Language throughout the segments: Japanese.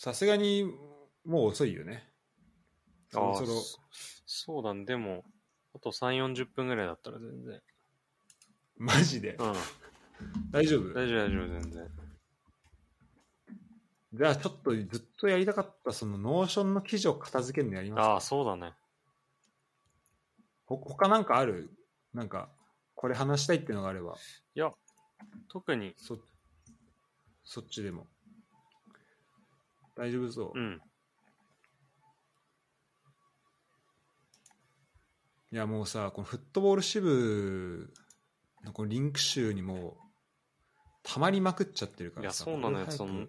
さすがにもう遅いよね。そろああそろ、そそうだね。でも、あと3、40分ぐらいだったら全然。マジで？うん。大丈夫？大丈夫、大丈夫、全然。じゃあちょっとずっとやりたかったその Notionの記事を片付けるのやりますか？ああ、そうだね。ほ他なんかある？なんか、これ話したいっていうのがあれば、いや、特に、そそっちでも。大丈夫そう。うん。いやもうさ、このフットボール支部のこのリンク集にもう、たまりまくっちゃってるかいや、らさ。そうなのよ。その、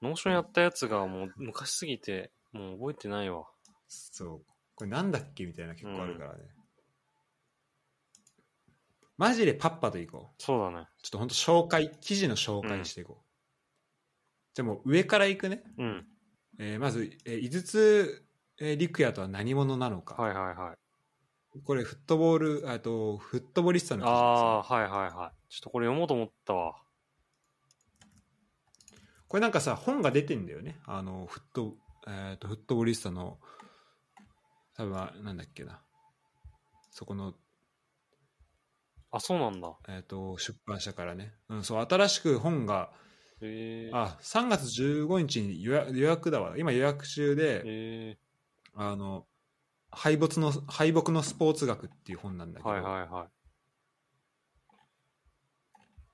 Notionやったやつがもう昔すぎて、もう覚えてないわ。そう。これなんだっけみたいな結構あるからね。マジでパッパといこう。そうだね。ちょっと本当紹介、記事の紹介していこう。じゃあもう上からいくね。うん。えーまず、えー井筒、えー陸也とは何者なのか。はいはいはい。これフットボール、あとフットボリスタの記事ですねああ、はいはいはい。ちょっとこれ読もうと思ったわ。これなんかさ、本が出てんだよね。あの、フット、えっ、と、フットボリスタの、多分は、なんだっけな。そこの、あ、そうなんだ。えっ、と、出版社からね。うん、そう、新しく本が、あ、3月15日に予約予約だわ。今予約中で、へえ。あの、敗没の、敗北のスポーツ学っていう本なんだけど、はいはいはい。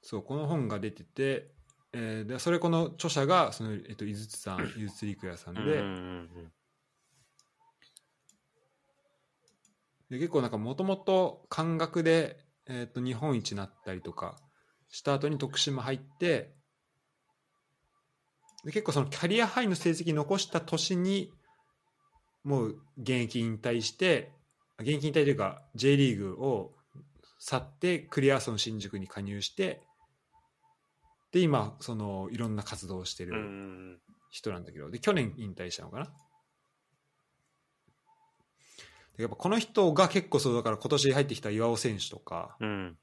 そう、この本が出てて、えーでそれこの著者が、その、えっ、と、井筒さん、井筒陸也さんで、うんうんうんで結構なんかもともと感覚で、えー、と日本一になったりとかした後に徳島入ってで結構そのキャリアハイの成績残した年にもう現役引退して現役引退というか J リーグを去ってクリアソン新宿に加入してで今そのいろんな活動をしてるん人なんだけどで去年引退したのかなでやっぱこの人が結構そうだから今年入ってきた岩尾選手とかうん。うん。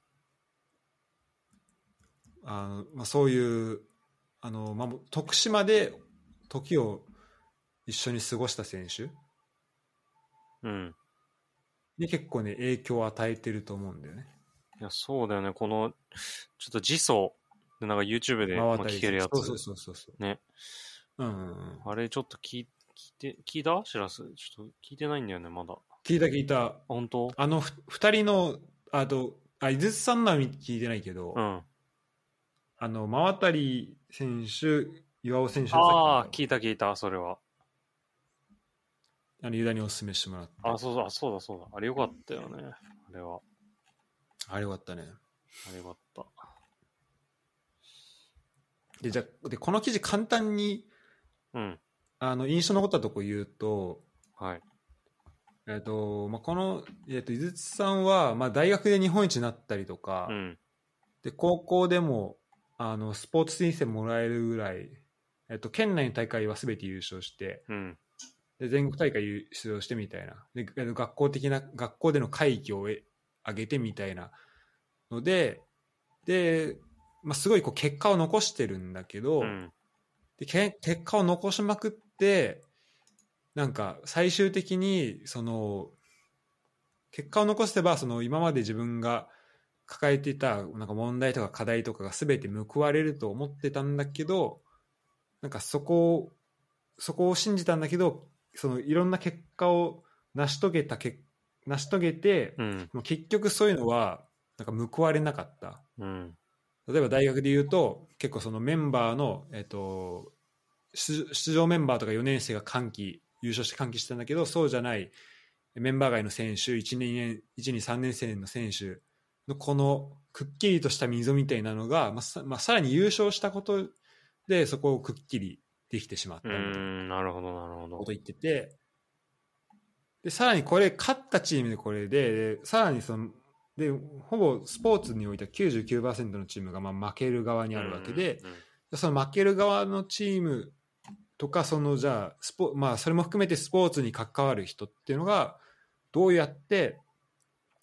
あの、まあ、そういうあの、まあ、徳島で時を一緒に過ごした選手うん。に結構ね影響を与えてると思うんだよね。いや、そうだよね。この、ちょっと自走でなんか YouTube で、聞けるやつ。そうそうそうそう。ね。うん。あれちょっと聞いて、聞いた？しらすちょっと聞いてないんだよね、まだ。聞いた聞いた。本当？あのふ二人のあとあ井筒さんのは聞いてないけど、うん。あの真渡り選手岩尾選手のああ、聞いた聞いた、それは。あのユダにお勧めしてもらってあ、そうだ、そうだ、そうだ。あれよかったよね。あれは。あれよかったね。あれよかった。でじゃあでこの記事簡単にうん。あの印象に残ったとこ言うと,、はい。えっとまあ、この、えっと井筒さんは、まあ、大学で日本一になったりとか、うん。で高校でもあのスポーツ推薦もらえるぐらい、えっと、県内の大会は全て優勝してうん。で全国大会出場してみたいなでえっと学校的な学校での会議を得上げてみたいなのでで、まあ、すごいこう結果を残してるんだけど、うん。でけ結果を残しまくってなんか最終的にその結果を残せばその今まで自分が抱えていたなんか問題とか課題とかが全て報われると思ってたんだけどなんかそこをそこを信じたんだけどそのいろんな結果を成し遂げたけ成し遂げて、うん。結局そういうのはなんか報われなかった。うん。例えば大学で言うと結構そのメンバーの、えっと出出場メンバーとか4年生が歓喜優勝して歓喜したんだけどそうじゃないメンバー外の選手1年1 2 3年生の選手のこのくっきりとした溝みたいなのが、まあさまあ、さらに優勝したことでそこをくっきりできてしまったうみたいな。るほど、なるほどこと。言っててでさらにこれ勝ったチームでこれででさらにそのでほぼスポーツにおいては99%のチームがまあ負ける側にあるわけで、その負ける側のチームとかそのじゃあスポ、まあ、それも含めてスポーツに関わる人っていうのがどうやって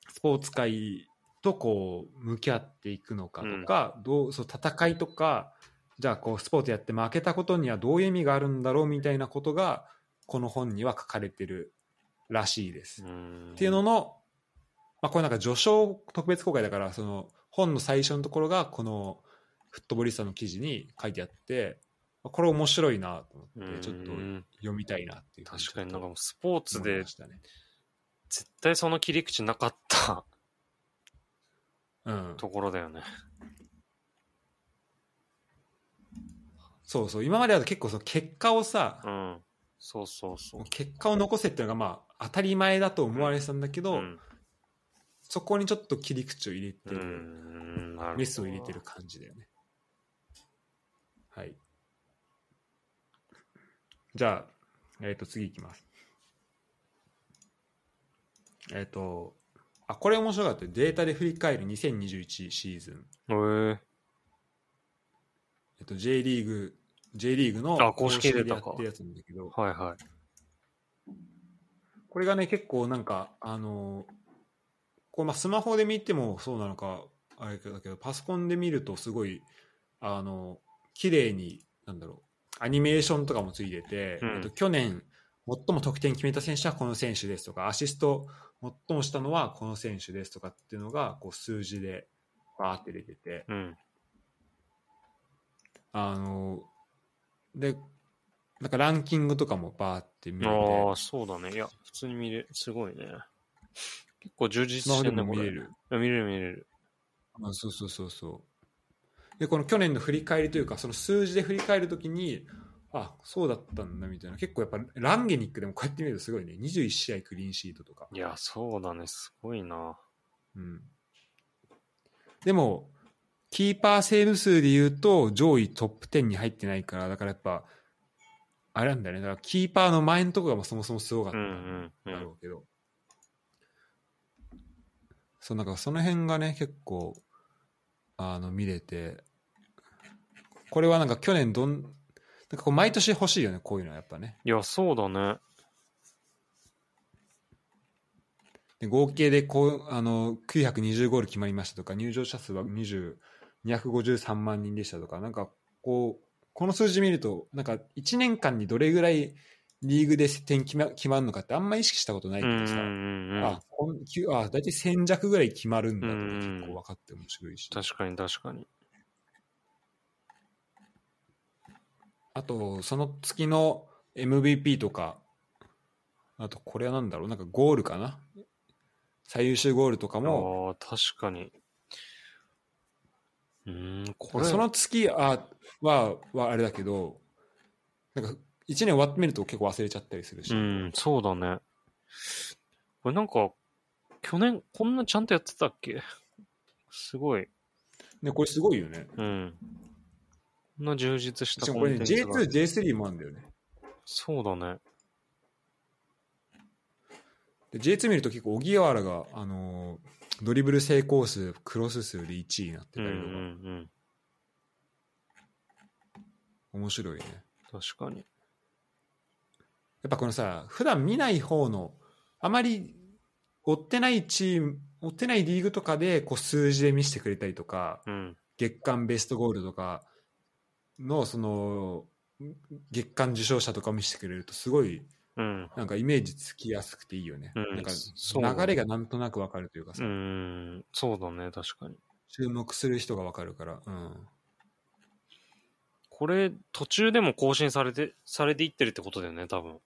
スポーツ界とこう向き合っていくのかとか、どうそう戦いとかじゃあこうスポーツやって負けたことにはどういう意味があるんだろうみたいなことがこの本には書かれてるらしいです。うんっていうのの、まあ、これなんか序章特別公開だからその本の最初のところがこのフットボリスタの記事に書いてあってまあこれ面白いなと思ってちょっとうん読みたいなっていう確かになんかもうスポーツで。絶対その切り口なかったうん、ところだよね。そうそう今までは結構その結果をさ、うん。そうそうそう。結果を残せっていうのがまあ当たり前だと思われてたんだけど、うんそこにちょっと切り口を入れてうる、んなるほどメスを入れてる感じだよね。はい。じゃあ、えっ、と、次いきます。えっ、と、あ、これ面白かったよ。データで振り返る2021シーズン。へええっ、と、J リーグ、J リーグの公式でやってるやつなんだけど、はいはい。これがね、結構なんか、あのこうまあスマホで見てもそうなのか、あれだけど、パソコンで見るとすごい、あの、綺麗に、なんだろう、アニメーションとかもついてて、うんえっと、去年、最も得点決めた選手はこの選手ですとか、アシスト最もしたのはこの選手ですとかっていうのが、こう数字でバーって出てて、うん。あの、で、なんかランキングとかもバーって見れて、ああ、そうだね。いや、普通に見れ、すごいね。結構充実してんね、これ。も見れる。見れる見れる。あそうそうそうそう。で、この去年の振り返りというか、その数字で振り返るときに、あ、そうだったんだみたいな。結構やっぱランゲニックでもこうやって見るとすごいね。21試合クリーンシートとか。いや、そうだね。すごいな。うん。でも、キーパーセーブ数で言うと上位トップ10に入ってないから、だからやっぱ、あれなんだよね。だからキーパーの前のところがそもそもすごかったうんうんうんだろ。うけど。そう、なんかその辺がね、結構、あの、見れて、これはなんか去年どん、なんかこう毎年欲しいよね、こういうのはやっぱね。いや、そうだね。で合計でこう、あの、920ゴール決まりましたとか、入場者数は20 253万人でしたとか、なんかこう、この数字見ると、なんか1年間にどれぐらいリーグで点決ま決まるのかってあんま意識したことないけどさ。あ、こんあ、大体1000弱ぐらい決まるんだとかうん結構分かって面白いし。確かに確かに。あと、その月の MVP とか、あとこれはなんだろう、なんかゴールかな？最優秀ゴールとかも、ああ、確かに。うーん、これ。その月あははあれだけど、なんか1年終わってみると結構忘れちゃったりするし、うん、そうだね。これなんか、去年こんなちゃんとやってたっけ？すごい。ね、これすごいよね。うん。な充実ししたかもこれね、コンテンツが J2、J3 もあるんだよね。そうだね。で J2 見ると結構、荻原が、あのードリブル成功数、クロス数で1位になってうんうたりとか、ん。面白いね。確かに。やっぱこのさ、普段見ない方の、あまり追ってないチーム、追ってないリーグとかでこう数字で見せてくれたりとか、うん。月間ベストゴールとかの、その、月間受賞者とかを見せてくれると、すごい、うん。なんかイメージつきやすくていいよね。うんなんか流れがなんとなくわかるというかさ、うん。そうだね、確かに。注目する人がわかるから、うん。これ、途中でも更新されて、されていってるってことだよね、多分。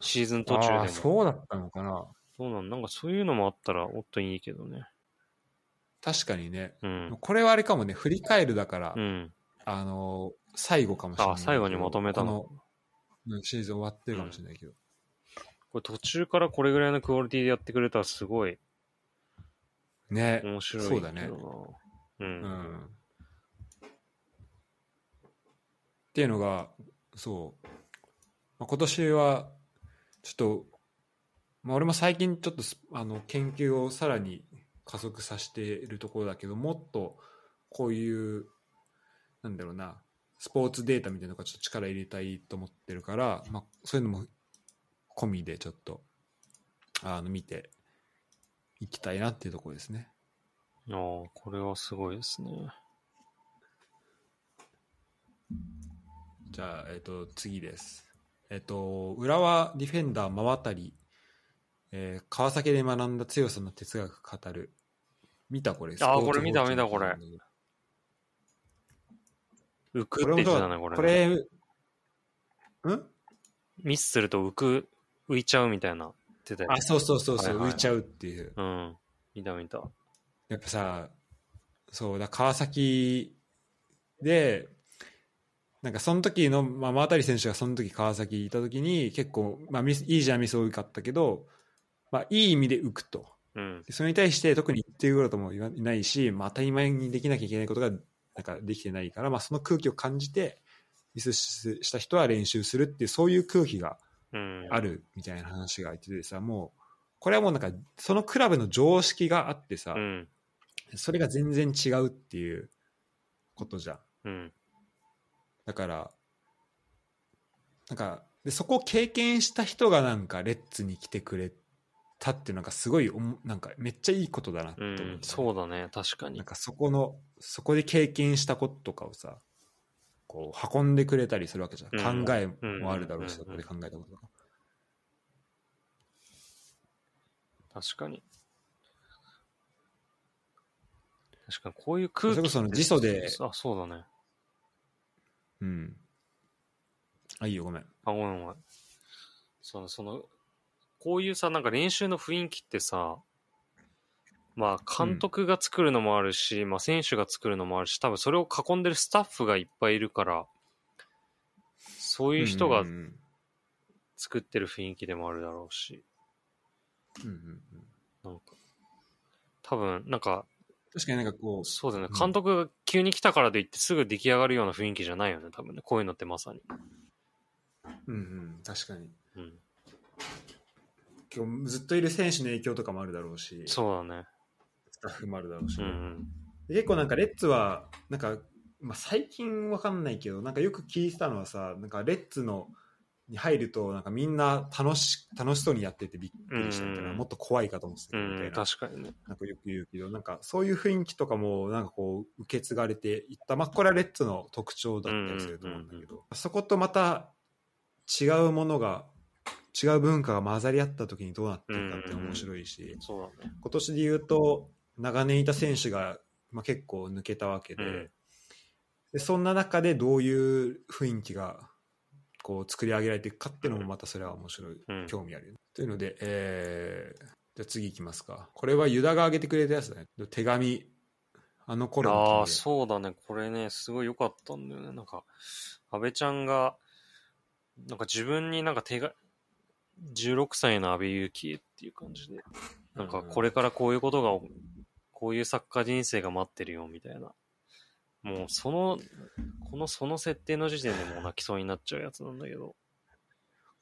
シーズン途中でも。そうだったのかな。そうなんなんかそういうのもあったらもっといいけどね。確かにね。うん。これはあれかもね、振り返るだから、うん。あのー最後かもしれない。あ最後にまとめたのこのうんシーズン終わってるかもしれないけど。これ途中からこれぐらいのクオリティでやってくれたらすごいね。面白いそうだねけどな。う。うんん。っていうのが、そう。まあ、今年は、ちょっと、まあ、俺も最近ちょっとスあの研究をさらに加速させているところだけど、もっとこういう、なんだろうな、スポーツデータみたいなのがちょっと力入れたいと思ってるから、まあ、そういうのも込みでちょっと、あの、見ていきたいなっていうところですね。ああ、これはすごいですね。じゃあ、えっ、と、次です。えっ、と、浦和ディフェンダー真渡り、えー川崎で学んだ強さの哲学語る。見たこれ。あこれ見た見たこれ浮くってこれも言ってたね、これ。これ、ん？ミスすると浮く、浮いちゃうみたいな言ってたよねあ、そうそうそうそう、はいはい浮いちゃうっていう。うん。見た見た。やっぱさ、そうだ、川崎で、なんかその時の、まあ、真渡選手がその時川崎いた時に結構、まあ、ミスいいじゃんミス多かったけど、まあ、いい意味で浮くと。うん。でそれに対して特に言ってくることも言わないし、まあ、当たり前にできなきゃいけないことがなんかできてないから、まあ、その空気を感じてミスしした人は練習するっていうそういう空気がうん。あるみたいな話が言っててさもうこれはもうなんかそのクラブの常識があってさ、うん。それが全然違うっていうことじゃんうん。だからなんかでそこを経験した人がなんかレッツに来てくれたっていうのがすごいおもなんかめっちゃいいことだなってう思う、ん。そうだね、確かになん。かそこのそこで経験したこととかをさこう運んでくれたりするわけじゃん、うん考えもあるだろうし、うんそこで考えたこと確かに。確かに、こういう空気。それこその辞書であ、そうだね。うんあいいよごめんあ、ごめんごめん。その、その、こういうさ、なんか練習の雰囲気ってさ、まあ、監督が作るのもあるし、まあ、選手が作るのもあるし、多分それを囲んでるスタッフがいっぱいいるから、そういう人がうんうん作ってる雰囲気でもあるだろうし、うんうんうんなんか、多分、なんか、確かになんかこうそうだよねうん。監督が急に来たからといってすぐ出来上がるような雰囲気じゃないよね、多分ね。こういうのってまさに。うんうん確かにうん。今日ずっといる選手の影響とかもあるだろうし。そうだね。スタッフもあるだろうし、うん結構なんかレッツはなんか、まあ、最近わかんないけどなんかよく聞いてたのはさなんかレッツのに入るとなんかみんな楽し楽しそうにやっててびっくりしたみたいな、うんもっと怖いかと思ってたうん、みたいな,、確かにね。なんかよく言うけどなんかそういう雰囲気とかもなんかこう受け継がれていった。まあこれはレッツの特徴だったりすると思うんだけど、そことまた違うものが違う文化が混ざり合った時にどうなってるかって面白いし、そうだね。今年で言うと長年いた選手が、まあ、結構抜けたわけで,、うんでそんな中でどういう雰囲気がこう作り上げられていくかっていうのもまたそれは面白い、うん興味あるよね。というので、えーじゃあ次いきますかこれはユダが挙げてくれたやつだね手紙あの頃のああ、そうだね。これね、すごい良かったんだよね。なんか、安倍ちゃんが、なんか自分になんか手が、16歳の安倍勇樹っていう感じで、なんかこれからこういうことが、こういうサッカー人生が待ってるよみたいな。もうその、このその設定の時点でもう泣きそうになっちゃうやつなんだけど。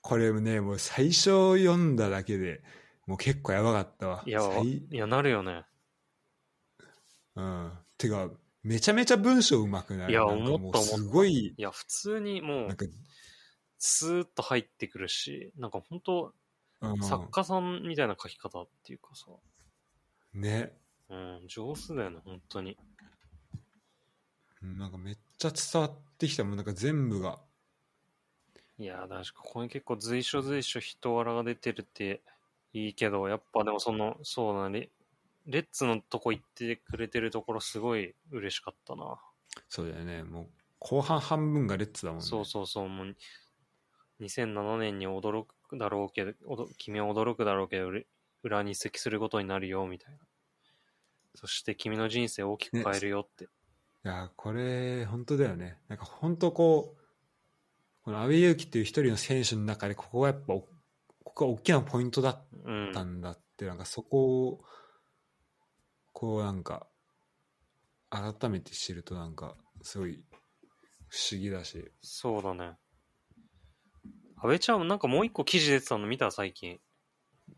これねもう最初読んだだけでもう結構やばかったわいや、最いや、なるよね。うんてかめちゃめちゃ文章うまくない？いや思った思ったすごいいや、普通にもう、なんか、スーッと入ってくるし、なんか本当、うん。作家さんみたいな書き方っていうかさ、ね。うん、上手だよね、本当に。うんなんかめっちゃ伝わってきたもん。なんか全部が。いやー、確かこれ結構随所随所人柄が出てるっていいけど、やっぱでもその、そうだね、レッツのとこ行ってくれてるところすごい嬉しかったな。そうだよね。もう後半半分がレッツだもんね。そうそうそう、もう、2007年に驚くだろうけど、君は驚くだろうけど、裏裏に移籍することになるよ、みたいな。そして君の人生を大きく変えるよって。いやこれ本当だよねなんか本当こうこの阿部勇樹っていう一人の選手の中でここがやっぱおここが大きなポイントだっうん。たんだって、なんかそこをこうなんか改めて知るとなんかすごい不思議だしそうだね。安倍ちゃん、なんかもう一個記事出てたの見た最近。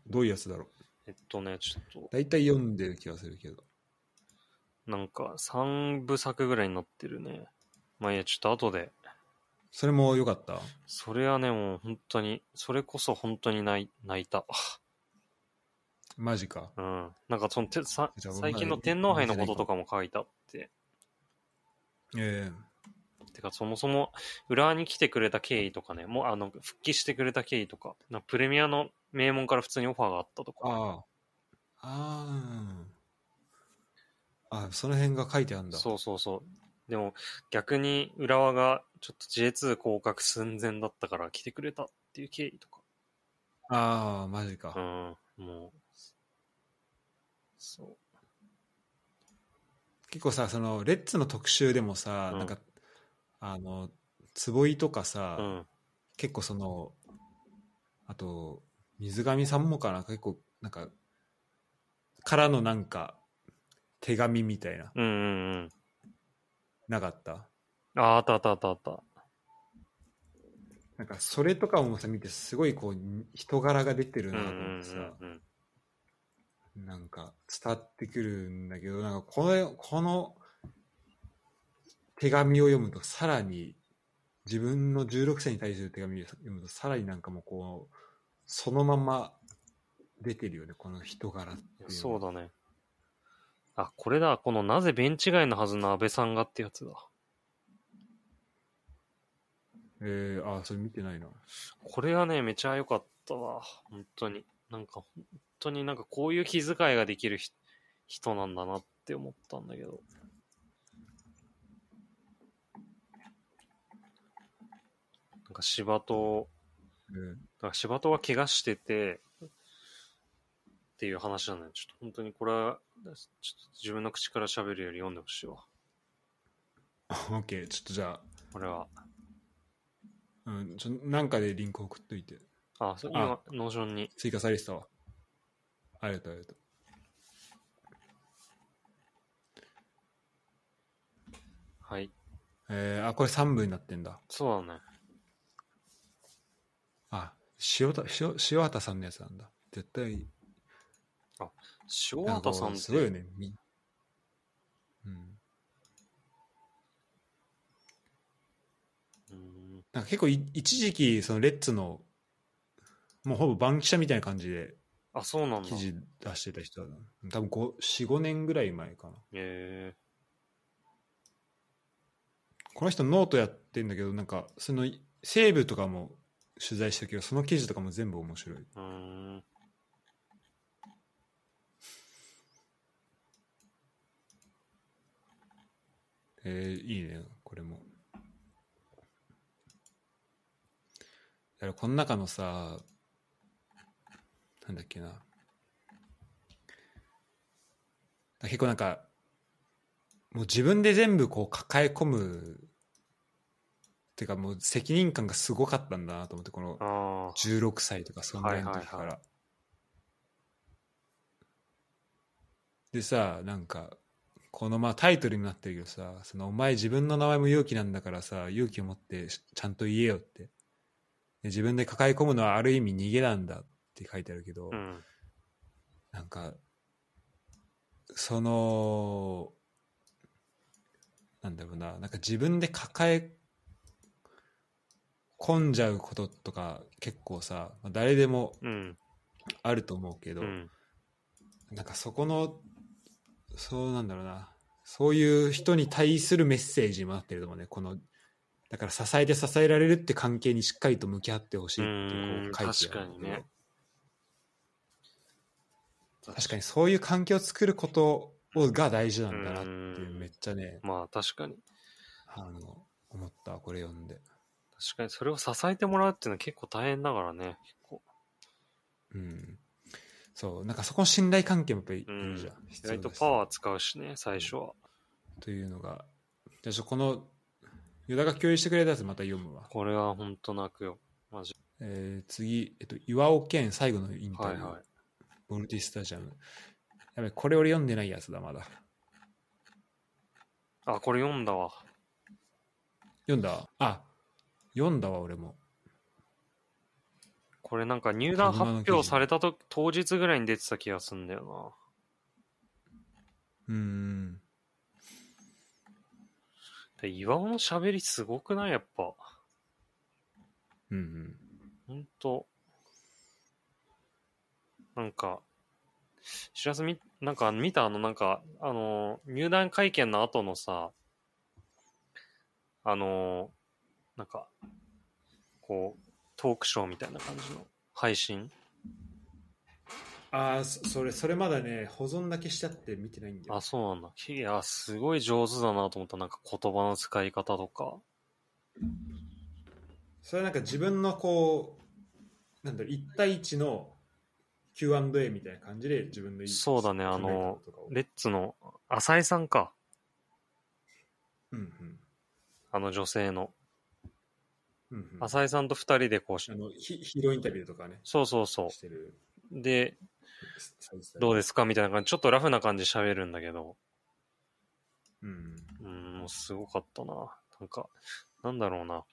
どういうやつだろう？えっとね、ちょっと、大体読んでる気がするけどなんか3部作ぐらいになってるね。まあいいや、ちょっと後で。それも良かった？それはね、もう本当に、それこそ本当に泣いた。マジかうん。なんかそのてさ最近の天皇杯のこととかも書いてあって。ええてか、そもそも、浦和に来てくれた経緯とかね、もう、あの、復帰してくれた経緯とか、なプレミアの名門から普通にオファーがあったとか。ああ。ああ。あ、その辺が書いてあるんだ。そうそうそう。でも、逆に浦和がちょっと J2 降格寸前だったから来てくれたっていう経緯とか。ああ、マジか。うん、もう、そ結構さ、その、レッツの特集でもさ、うんなんか、あの、坪井とかさ、う。うん。結構その、あと、水上さんもかな、結構、なんか、からのなんか、手紙みたいな、うんうんうん。なかった？あ、あったあったあったあった。なんか、それとかもさ、見て、すごいこう、人柄が出てるうんうなと思んってさ、うんうん。なんか、伝わってくるんだけど、なんか、この、この、手紙を読むと、さらに、自分の16歳に対する手紙を読むと、さらになんかもう、こう、そのまま出てるよね、この人柄っていうのそうだね。あ、これだ。このなぜベンチ外のはずの安倍さんがってやつだ。えー、あ、それ見てないな。これはね、めちゃ良かったわ。本当に。なんか、本当になんかこういう気遣いができるひ人なんだなって思ったんだけど。なんか柴戸、えーだから柴戸が怪我してて、っていう話なんだよ。ちょっと本当にこれは、ちょっと自分の口から喋るより読んでほしいわ。オッケー、ちょっとじゃこれは。あ、うん、ちょなんかでリンク送っといて。あ、そうあ今、 Notionに。追加されてたわ。ありがとう、ありがとう。はい。えー、あ、これ3部になってんだ。そうだね。あ、塩田、塩塩畑さんのやつなんだ。絶対、塩なんか畑さんって。すごいよね。みうん。うんなんか結構い一時期、そのレッズの、もうほぼ番記者みたいな感じであ、そうなんだ。記事出してた人だな。多分5、4、5年ぐらい前かな。えこの人ノートやってんだけど、なんか、その、西部とかも取材したけど、その記事とかも全部面白い。ー、うーん。えー、いいね、これも。だからこの中のさ、なんだっけな。結構なんか、もう自分で全部こう抱え込む、っていうかもう責任感がすごかったんだなと思って、このああ。16歳とかそんぐらいの時から。はいはいはでさなんかこのまあタイトルになってるけどさそのお前自分の名前も勇気なんだからさ勇気を持ってしちゃんと言えよってで自分で抱え込むのはある意味逃げなんだって書いてあるけど、うん。なんかそのなんだろうななんか自分で抱え込んじゃうこととか結構さまあ誰でもうん。あると思うけど、うん。なんかそこのそうなんだろうな。そういう人に対するメッセージにもなってると思うね。このだから支えて支えられるって関係にしっかりと向き合ってほしいってうんこう書いてある確かにね。確かに。そういう環境を作ることをが大事なんだなってめっちゃねまあ確かに。あの思ったこれ読んで確かにそれを支えてもらうっていうのは結構大変だからね。結構。うんそうなんかそこの信頼関係もやっぱりいうん。るじゃん、意外とパワー使うしね、最初は。というのがじゃあこのユダが共有してくれたやつまた読むわこれは本当泣くよ。マジ。えー次、えっと、岩尾健最後のインタビュー、はいはい。ボルティスタジアム。やべ、これ俺読んでないやつだ、まだ。あ、これ読んだわ。読んだ？あ、読んだわ、俺も。これなんか入団発表されたと当日ぐらいに出てた気がすんだようーん。な。で岩尾の喋りすごくない？やっぱ。うんうん。ほんと。なんか、知らずみ、なんか見たあの、なんか、あの、入団会見の後のさ、あのーなんか、こう、トークショーみたいな感じの配信？ああ、そそれ、それまだね、保存だけしちゃって見てないんだよ。あ、そうなんだ。いや、すごい上手だなと思った。なんか言葉の使い方とか。それはなんか自分のこう、なんだろう、1対1の Q&A みたいな感じで自分のそうだねあのレッツの浅井さんか。うんうんあの女性の。うんうん浅井さんと二人でこうしあ、のヒヒーローインタビューとかね、そうそうそ。う。で、どうですかみたいな感じ、ちょっとラフな感じで喋るんだけど、うん。うん、もうすごかったな。なんか、なんだろうな。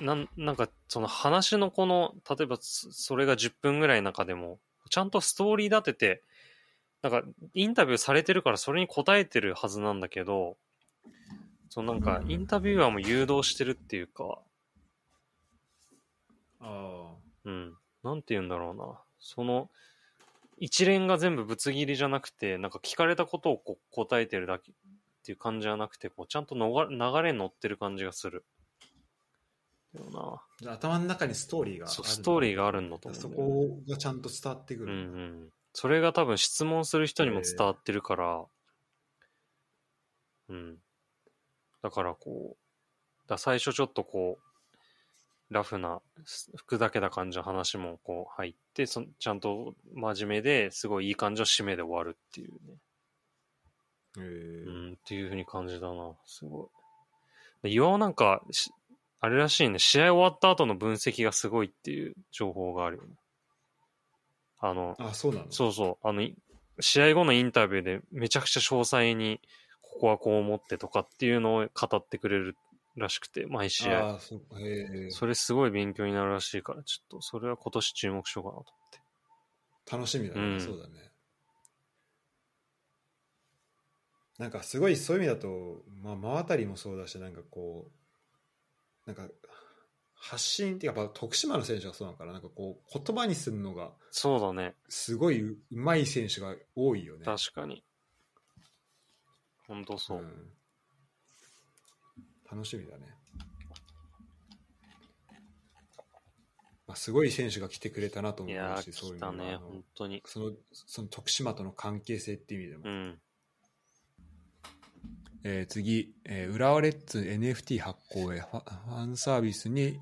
なんなんか、その話のこの、例えばそそれが10分ぐらいの中でも、ちゃんとストーリー立てて、なんか、インタビューされてるからそれに答えてるはずなんだけど、そのなんか、インタビュアーも誘導してるっていうか、あうん、なんて言うんだろうな。その、一連が全部ぶつ切りじゃなくて、なんか聞かれたことをこう答えてるだけっていう感じじゃなくて、こうちゃんとのが流れに乗ってる感じがする。だよあ。じゃあ頭の中にストーリーがな。あるそう、ストーリーがあるんだと思そうんだよねこがちゃんと伝わってくうんる。うん。それが多分質問する人にも伝わってるから、うん。だからこう、だ最初ちょっとこう、ラフな、服だけな感じの話もこう入って、そちゃんと真面目ですごいいい感じの締めで終わるっていうね。へえうん、っていう風に感じだな。すごい。で岩尾なんかし、あれらしいね、試合終わった後の分析がすごいっていう情報があるよね。あの、あ、そうなの？そうそう、あの、い試合後のインタビューでめちゃくちゃ詳細に、ここはこう思ってとかっていうのを語ってくれるらしくて、毎試合。あそそれすごい勉強になるらしいから、ちょっとそれは今年注目しようかなと思って。楽しみだね、うんそうだね。なんかすごいそういう意味だと、まあ、真渡りもそうだし、なんかこう、なんか発信っていうか、やっぱ徳島の選手がそうなのかな、なんかこう、言葉にするのがそうだね。すごいうまい選手が多いよね。確かに。ほんとそう。ん楽しみだね。まあ、すごい選手が来てくれたなと思いうやー、し、そういう来たね、のがあの本当に。そのその徳島との関係性っていう意味でも。うん。えー次、えー浦和レッズ NFT 発行へファンサービスに、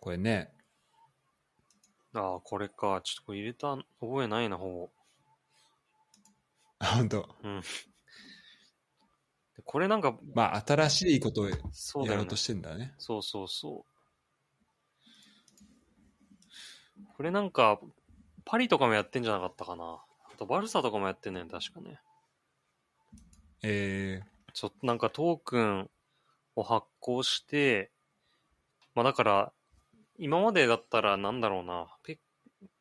これね、ああ、これか。ちょっとこれ入れた覚えないな、ほあ本当ぼ。うん。でこれなんか、まあ、新しいことをやろうと。してんだね。そうそうそう。これなんか、パリとかもやってんじゃなかったかな。あと、バルサとかもやってんねん、確かね。えちょっとなんかトークンを発行して、まあだから、今までだったらなんだろうな、ペ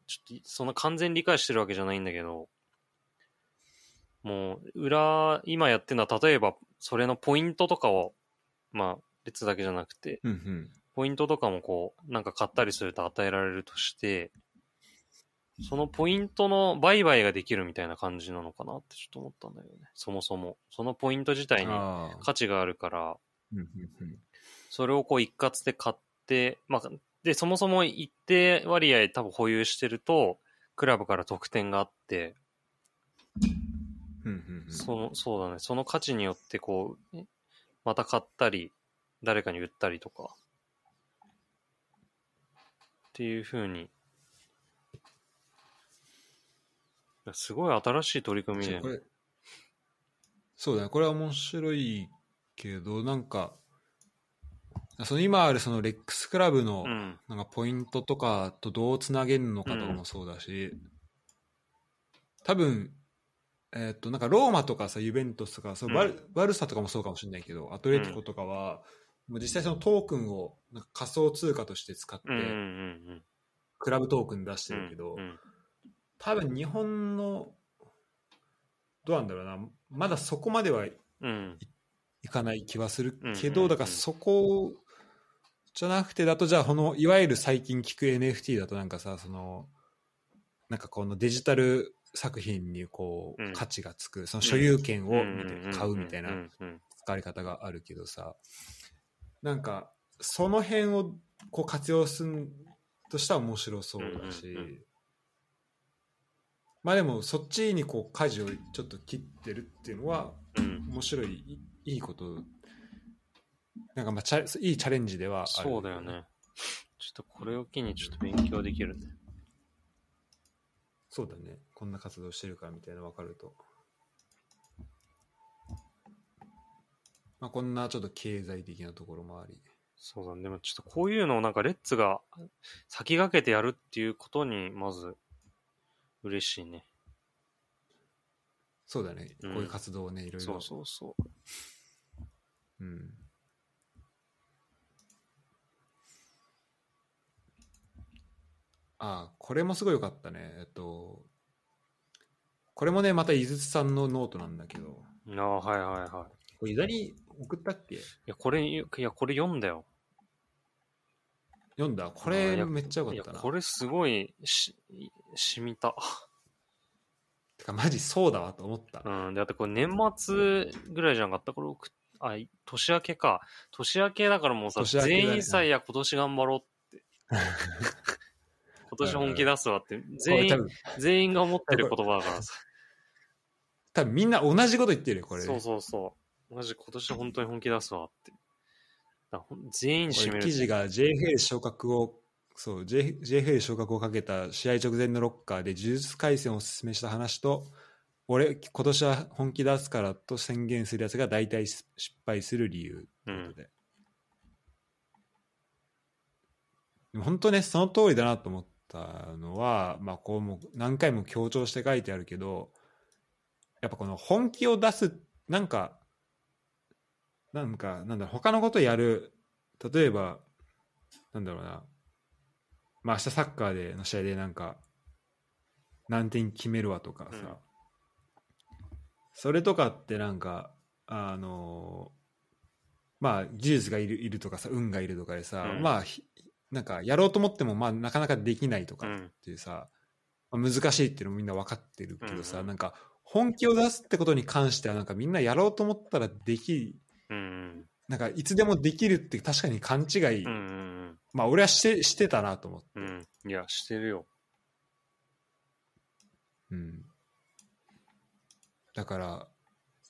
ちょっとそんな完全に理解してるわけじゃないんだけど、もう、裏、今やってるのは、例えば、それのポイントとかを、まあ、列だけじゃなくて、ーうんうん。ポイントとかもこう、なんか買ったりすると与えられるとして、そのポイントの売買ができるみたいな感じなのかなってちょっと思ったんだよね。そもそも。そのポイント自体に価値があるから、それをこう一括で買って、まあ、で、そもそも一定割合多分保有してると、クラブから得点があって、その、そうだね、その価値によってこう、えまた買ったり、誰かに売ったりとか、っていう風に、いやすごい新しい取り組みでそうだね。これは面白いけどなんかその今あるそのレックスクラブのうん、なんかポイントとかとどうつなげるのかとかもそうだし、多分えっとなんかローマとかさユベントスとかそうバル,、バルサとかもそうかもしれないけどアトレティコとかは、もう実際そのトークンをなんか仮想通貨として使って、うん、うん、うんクラブトークン出してうん。るけど、うん、多分日本のどうなんだろうなまだそこまではうん、いかない気はするけど、うんうんうん。だからそこじゃなくてだとじゃあこのいわゆる最近聞く NFT だとなんかさそのなんかこのデジタル作品にこう、うん。価値がつくその所有権を買うみたいな使われ方があるけどさ。なんかその辺をこう活用するとしたら面白そうだし、うんうんうん。まあでもそっちにこう舵をちょっと切ってるっていうのはうん。面白いいいいこと。なんかまあチャいいチャレンジではある。そうだよね。ちょっとこれを機にちょっと勉強できるね。そうだねこんな活動してるからみたいなの分かると。まあこんなちょっと経済的なところもあり。そうだね。でもちょっとこういうのをなんかレッツが先駆けてやるっていうことにまず嬉しいね。そうだね、うん。こういう活動をねいろいろ。そうそうそう。うん。ああこれもすごいよかったね。えっとこれもねまた井筒さんのノートなんだけどああ、はいはいはい。これ伊沢に送ったっけ？いや、これ、いや、これ読んだよ。読んだ？これめっちゃよかった、なこれすごいし、しみた。てかマジそうだわと思った、うん。で、あとこれ年末ぐらいじゃなかった？これ送っあ、い年明けか。年明けだからもうさ、ね全員さ、いや、今年頑張ろうって。今年本気出すわって。全員、全員が思ってる言葉だからさ。多分みんな同じこと言ってるよこれそうそうそう。マジ今年本当に本気出すわって。全員締める。記事が JFL 昇格をそう J- JFL 昇格をかけた試合直前のロッカーで呪術廻戦をお勧めした話と俺今年は本気出すからと宣言するやつが大体失敗する理由ということで、でも本当ねその通りだなと思ったのは、まあ、こうも何回も強調して書いてあるけどやっぱこの本気を出すなんかなんかなんだ他のことやる例えばなんだろうな。まあ明日サッカーでの試合でなんか何点決めるわとかさ、うん。それとかってなんかあのまあ技術がいるいるとかさ運がいるとかでさ、うん。まあひなんかやろうと思ってもまあなかなかできないとかうんっていうさ、まあ難しいっていうのもみんな分かってるけどさ、うんうん。なんか本気を出すってことに関してはなんかみんなやろうと思ったらできうんなんかいつでもできるって確かに勘違い、うん。まあ俺はしてしてたなと思って、うん。うん。いや、してるよ。うん、だから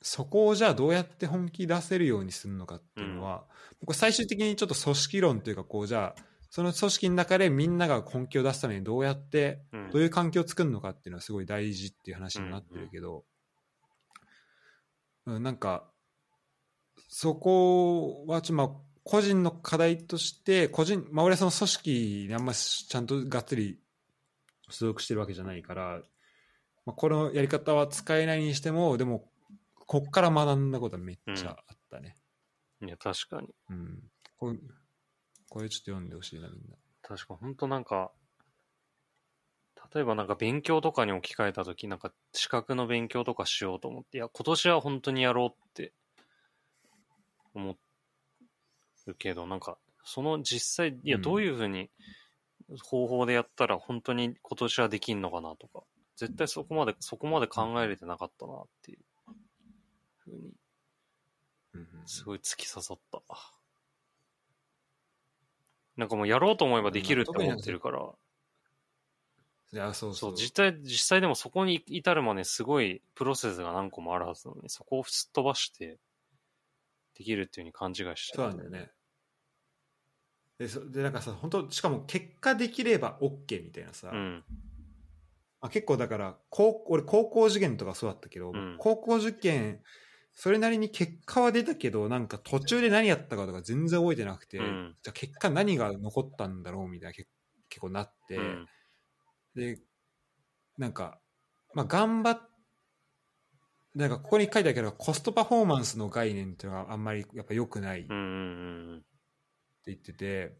そこをじゃあどうやって本気出せるようにするのかっていうのは、これ最終的にちょっと組織論というかこうじゃあその組織の中でみんなが本気を出すためにどうやってうん。どういう環境を作るのかっていうのはすごい大事っていう話になってるけど、うんなんかそこはちょっとまあ個人の課題として個人、まあ、俺はその組織にあんまちゃんとがっつり所属してるわけじゃないから、まあ、このやり方は使えないにしてもでもこっから学んだことはめっちゃあったね。いや、確かに。うんこれこれちょっと読んでほしいなみんな。確か、本当なんか、例えばなんか勉強とかに置き換えたとき、なんか資格の勉強とかしようと思って、いや、今年は本当にやろうって思うけど、なんか、その実際、いや、うんどういうふうに方法でやったら本当に今年はできんのかなとか、絶対そこまで、そこまで考えれてなかったなっていうふうに、すごい突き刺さった。なんかもうやろうと思えばできるって思ってるから、いやそうそ、そうう実際、実際でもそこに至るまですごいプロセスが何個もあるはずなのに、そこをすっ飛ばして、できるっていうふうに勘違いしてそうなんだよね。でそでなんかさ本当しかも結果できれば OK みたいなさ、うん。まあ、結構だから高俺高校受験とかそうだったけど、うん。高校受験それなりに結果は出たけどなんか途中で何やったかとか全然覚えてなくて、うんじゃあ結果何が残ったんだろうみたいなけ結構なって、うん。でなんかまあ頑張っなんかここに書いてあるけどコストパフォーマンスの概念っていうのがあんまりやっぱ良くないって。言ってて、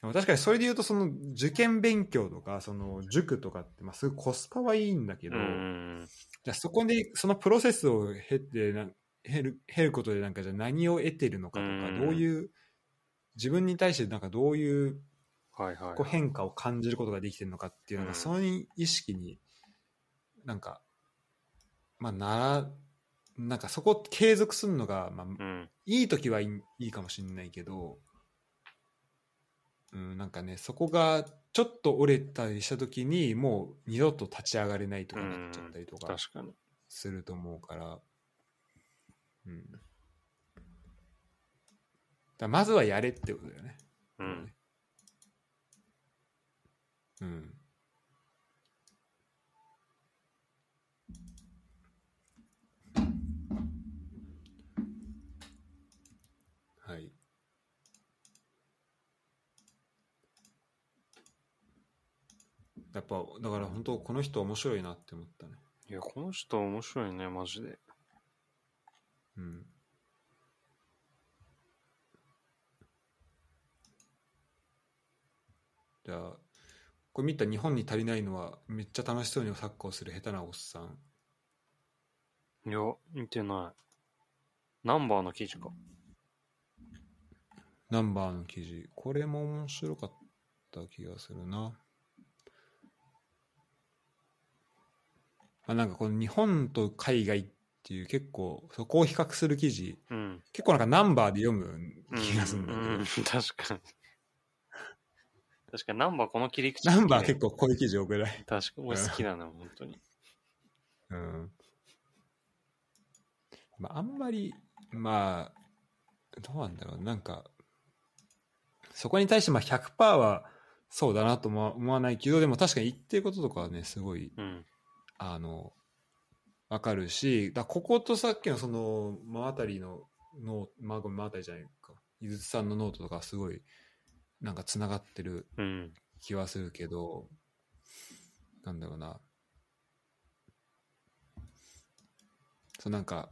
でも確かにそれで言うとその受験勉強とかその塾とかってまあすごいコスパはいいんだけど。じゃあそこでそのプロセスを経てな経る経ることでなんかじゃあ何を得てるのかとか、うんどういう自分に対してなんかどういう。こう変化を感じることができてるのかっていうのが、うんその意識になんかまあならなんかそこを継続するのが、まあ、うん。いい時はいいかもしれないけどうん、なんかねそこがちょっと折れたりした時にもう二度と立ち上がれないとかなっちゃったりとか。すると思うから、うん、だまずはやれってことだよね。うん。うん。はい。やっぱだから本当この人面白いなって思ったね。いや、この人面白いね、マジで。うん。じゃあこれ見た日本に足りないのはめっちゃ楽しそうにサッカーをする下手なおっさんいや、見てない。ナンバーの記事か。ナンバーの記事これも面白かった気がするなあなんかこの日本と海外っていう結構そこを比較する記事うん。結構なんかナンバーで読む気がするんだけど、うん、確かに。確かにナンバーこの切り口ナンバー結構こういう記事多くない確か俺好きだな、本当に。うん。まあ、あんまり、まあ、どうなんだろう。なんか、そこに対してまあ100%はそうだなとも思わないけど、でも確かに言ってることとかはね、すごい、うん。あの、わかるし、だこことさっきのその、真渡りの note、まあ、ごめん、真渡りじゃないか、井筒さんのノートとかすごい、なんかつながってる。気はするけど、なんだろうな。そうなんか、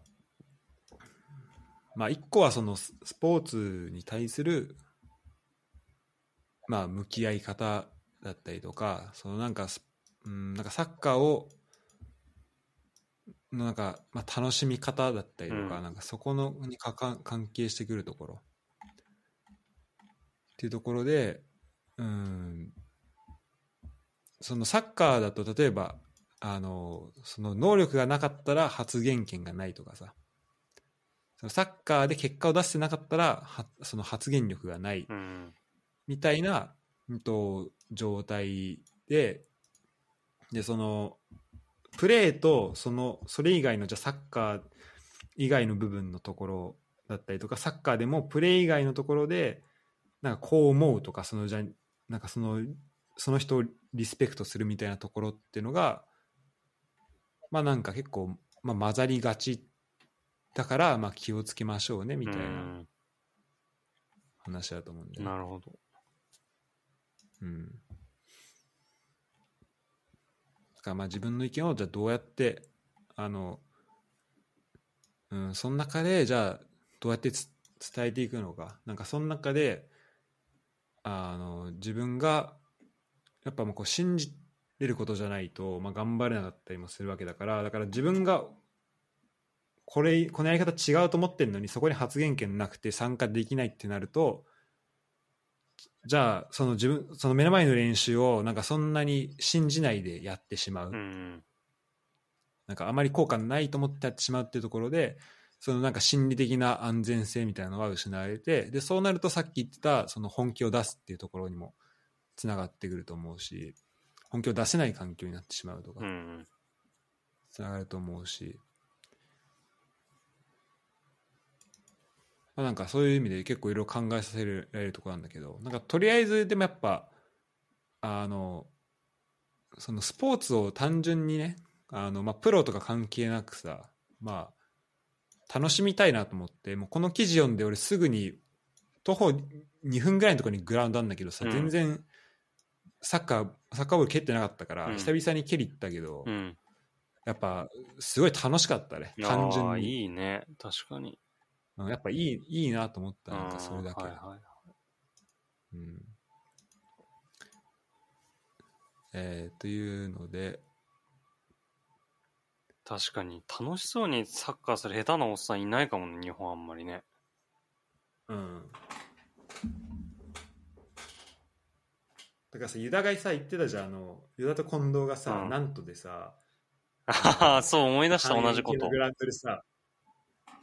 まあ一個はそのスポーツに対する、まあ向き合い方だったりとか、そのなんか、うん、なんかサッカーを、のなんか、まあ楽しみ方だったりとか、うんなんかそこのにかか関係してくるところ。っていうところで、うん、そのサッカーだと例えばあのその能力がなかったら発言権がないとかさそのサッカーで結果を出してなかったらはその発言力がないうん。みたいな、うんと、状態ででそのプレーとそのそれ以外のじゃあサッカー以外の部分のところだったりとかサッカーでもプレー以外のところでなんかこう思うとかそのじゃなんかそのその人をリスペクトするみたいなところっていうのがまあなんか結構、まあ、混ざりがちだからまあ気をつけましょうねみたいなうん話だと思うんだよね。なるほど。うん。かまあ自分の意見をじゃあどうやってあの、うん、その中でじゃあどうやって伝えていくのか。なんかその中であの自分がやっぱもうこう信じれることじゃないと、まあ、頑張れなかったりもするわけだから。だから自分がこれこのやり方違うと思ってるのにそこに発言権なくて参加できないってなるとじゃあその自分その目の前の練習をなんかそんなに信じないでやってしまう、うん。なんかあまり効果ないと思ってやってしまうっていうところでそのなんか心理的な安全性みたいなのが失われてでそうなるとさっき言ってたその本気を出すっていうところにもつながってくると思うし本気を出せない環境になってしまうとかうん。つながると思うし、まあ、なんかそういう意味で結構いろいろ考えさせられるところなんだけどなんかとりあえずでもやっぱあのそのスポーツを単純にねあの、まあ、プロとか関係なくさまあ楽しみたいなと思ってもうこの記事読んで俺すぐに徒歩2分ぐらいのところにグラウンドあるんだけどさ、うん全然サッカーサッカーボール蹴ってなかったから、うん久々に蹴り行ったけど、うん。やっぱすごい楽しかったね単純にいいね。確かに。うん。やっぱいいいいなと思ったなんかうんそれだけ、はいはい。うん。えーというので。確かに、楽しそうにサッカーする下手なおっさんいないかもね、日本あんまりね。うん。だからさユダがさ言ってたじゃんあのユダと近藤がさ、うん。なんとでさああ、そう思い出した、同じこと。グ。ラウンドでさ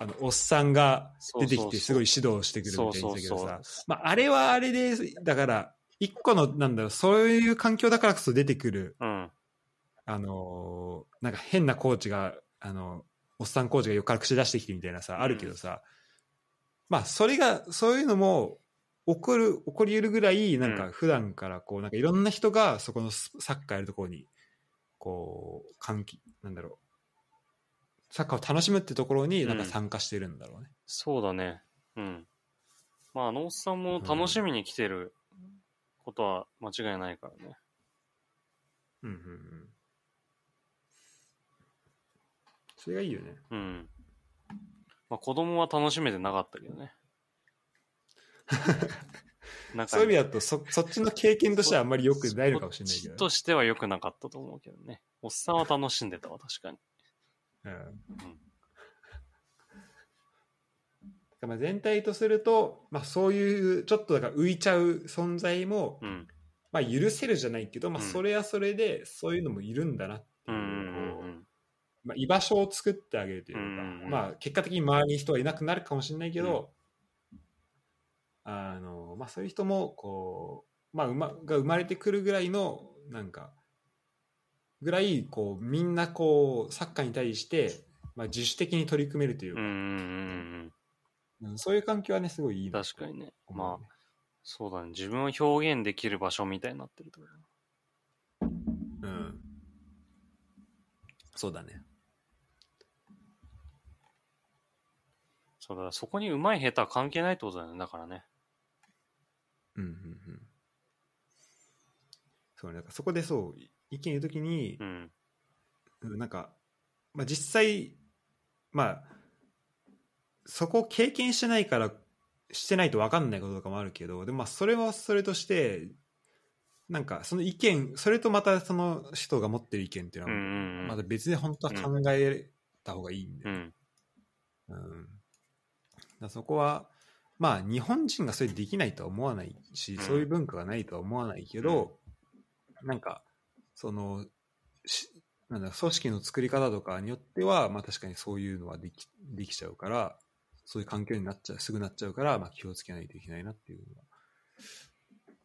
あのおっさんが出てきてすごい指導してくるみたいに言ってたけどさ。まああれはあれでだから一個のなんだろうそういう環境だからこそ出てくるうん。あのーなんか変なコーチがあのおっさんコーチが横から口出してきてみたいなさあるけどさ、まあそれがそういうのも起こる起こり得るぐらいなんかうん。普段からこうなんかいろんな人がそこのスサッカーやるところにこう歓喜なんだろうサッカーを楽しむってところになんか参加してるんだろうね。そうだね。うん。まあ、あのおっさんも楽しみに来てることは間違いないからね。うんうんうん。それがいいよね。うん。まあ、子供は楽しめてなかったけどね。そういう意味だとそそっちの経験としてはあんまり良くないのかもしれないけど。そっちとしては良くなかったと思うけどね。おっさんは楽しんでたわ、確かに。うん。まあ全体とすると、まあ、そういうちょっとだから浮いちゃう存在も、うん。まあ、許せるじゃないけど、まあ、うん。それはそれでそういうのもいるんだなっていうう、んうんうんまあ、居場所を作ってあげるというか、うんうんうん。まあ、結果的に周りに人はいなくなるかもしれないけど、あのまあ、そういう人もこう、まあ、うまが生まれてくるぐらいのなんかぐらいこうみんなこうサッカーに対して、まあ、自主的に取り組めるというか、うんうんうんうんうんそういう環境はねすごいいいうん。な確かにね。ねまあ、そうだね。自分を表現できる場所みたいになってるとだうんそうだねそうだそこに上手い下手は関係ないってことだよね。だからね。うんうんうんそうねだからそこでそう意見言うときにう、ん。うんなんか、まあ、実際まあそこを経験してないからしてないと分かんないこととかもあるけどでもまあそれはそれとしてなんかその意見それとまたその人が持ってる意見っていうのは。また別で本当は考えた方がいいんで、うん。うん、だからそこはまあ日本人がそれできないとは思わないし、うんそういう文化がないとは思わないけど、なんかそのしなんだ組織の作り方とかによっては、まあ、確かにそういうのはできできちゃうからそういう環境になっちゃうすぐなっちゃうから、まあ、気をつけないといけないなっていうのは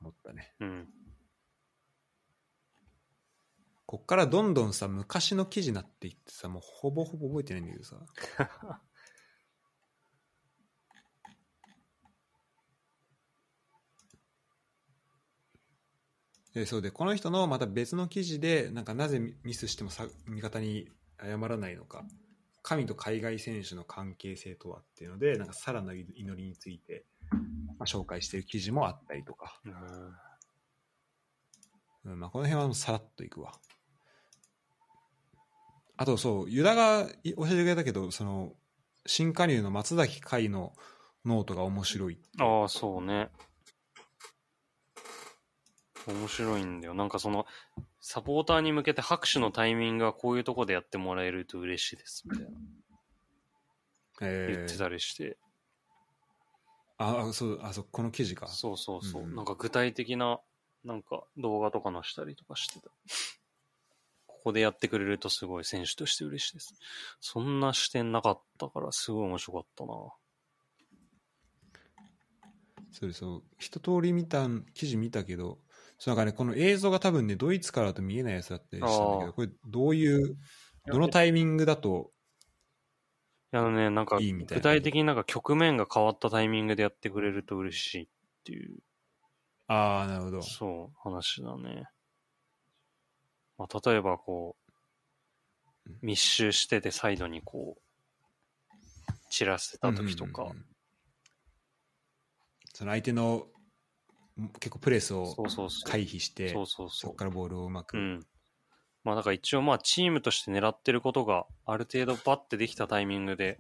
思ったねうん。こっからどんどんさ昔の記事になっていってさもうほぼほぼ覚えてないんだけどさ でそうでこの人のまた別の記事でなんかなぜミミスしてもさ味方に謝らないのか。神と海外選手の関係性とはっていうのでなんかサラの祈りについて、まあ、紹介している記事もあったりとか、うん。うんまあ、この辺はさらっといくわ。あとそうユダがい教えてくれたけどその新加入の松崎海のノートが面白いああ、そうね。面白いんだよ。なんかその、サポーターに向けて拍手のタイミングはこういうとこでやってもらえると嬉しいです、みたいな。えー言ってたりして。ああそうあそうこの記事かそうそうそう。うんうんなんか具体的な、なんか動画とかのしたりとかしてた。ここでやってくれるとすごい選手として嬉しいです。そんな視点なかったからすごい面白かったな。それそう一通り見た記事見たけどそうなんかねこの映像が多分ねドイツからだと見えないやつだったりしたんだけどこれどういうどのタイミングだとあのね、なんか具体的になんか局面が変わったタイミングでやってくれると嬉しいっていう、ああなるほど。そう、話だね。まあ、例えばこううん、密集しててサイドにこう、散らせた時とか、うんうんうん。その相手の結構プレスを。回避してそこからボールをうまく、う。うん。まあだから一応まあチームとして狙ってることがある程度バッてできたタイミングで、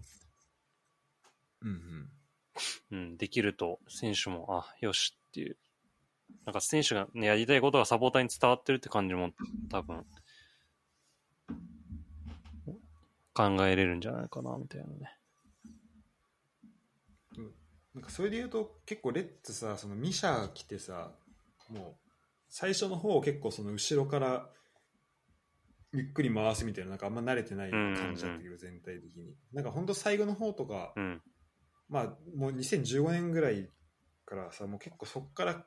うんうんうん、できると選手も、あ、よしっていう。なんか選手が、ね、やりたいことがサポーターに伝わってるって感じも多分、考えれるんじゃないかな、みたいなね。なんかそれで言うと結構レッツさそのミシャ来てさもう最初の方結構その後ろからゆっくり回すみたいななんかあんま慣れてない感じだったけど、全体的に。なんか本当最後の方とか、うん。まあもう2015年ぐらいからさもう結構そこからな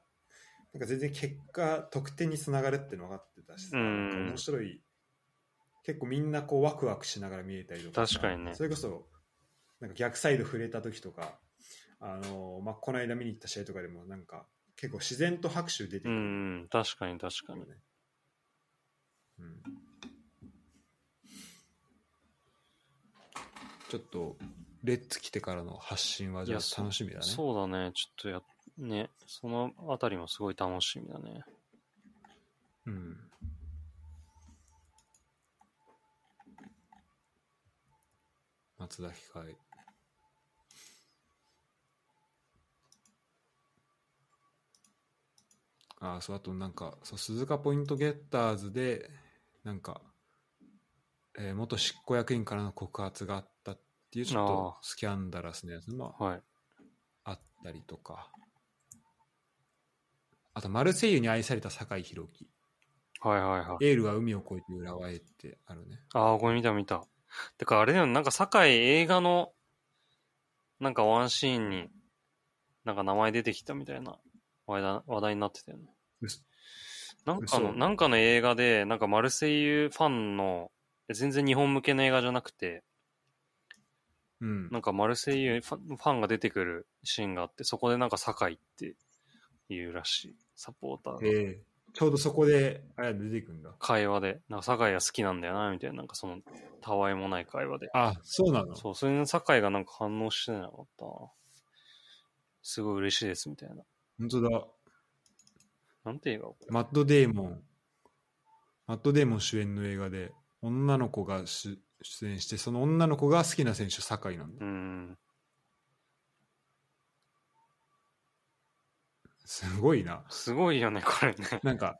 んか全然結果得点につながるっていうの分かってたしさ、うん。なんか面白い結構みんなこうワクワクしながら見えたりとかさ確かにね。それこそなんか逆サイド触れた時とかあの、まあ、この間見に行った試合とかでもなんか結構自然と拍手出てくうるん、確かに確かに。ね、うん、ちょっとレッツ来てからの発信はじゃあ楽しみだね。そうだね、ちょっとや、ね、そのあたりもすごい楽しみだね。うん。松田控えああそうあとなんかそう鈴鹿ポイントゲッターズでなんか、えー元執行役員からの告発があったっていうちょっとあスキャンダラスなやつもはい。あったりとかあとマルセイユに愛された酒井宏樹はいはいはい。エールは海を越えて浦和へってあるね。ああ、これ見た見た。てかあれだよね、なんか堺映画の、なんかワンシーンに、なんか名前出てきたみたいな話題話題になってたよね。なんかの、嘘なんかの映画で、なんかマルセイユファンの、え全然日本向けの映画じゃなくて、うん。なんかマルセイユファンが出てくるシーンがあって、そこでなんか堺って言うらしい。サポーターが。ええちょうどそこで、あれ出てくんだ。会話で、なんか堺が好きなんだよな、みたいな、なんかその、たわいもない会話で。あ、そうなの？そう、それに堺がなんか反応してなかったな。すごい嬉しいです、みたいな。本当だ。なんて映画これ？マット・デーモン。マット・デーモン主演の映画で、女の子がし出演して、その女の子が好きな選手、酒井なんだう。ん。すごいな。すごいよね、これね。なんか、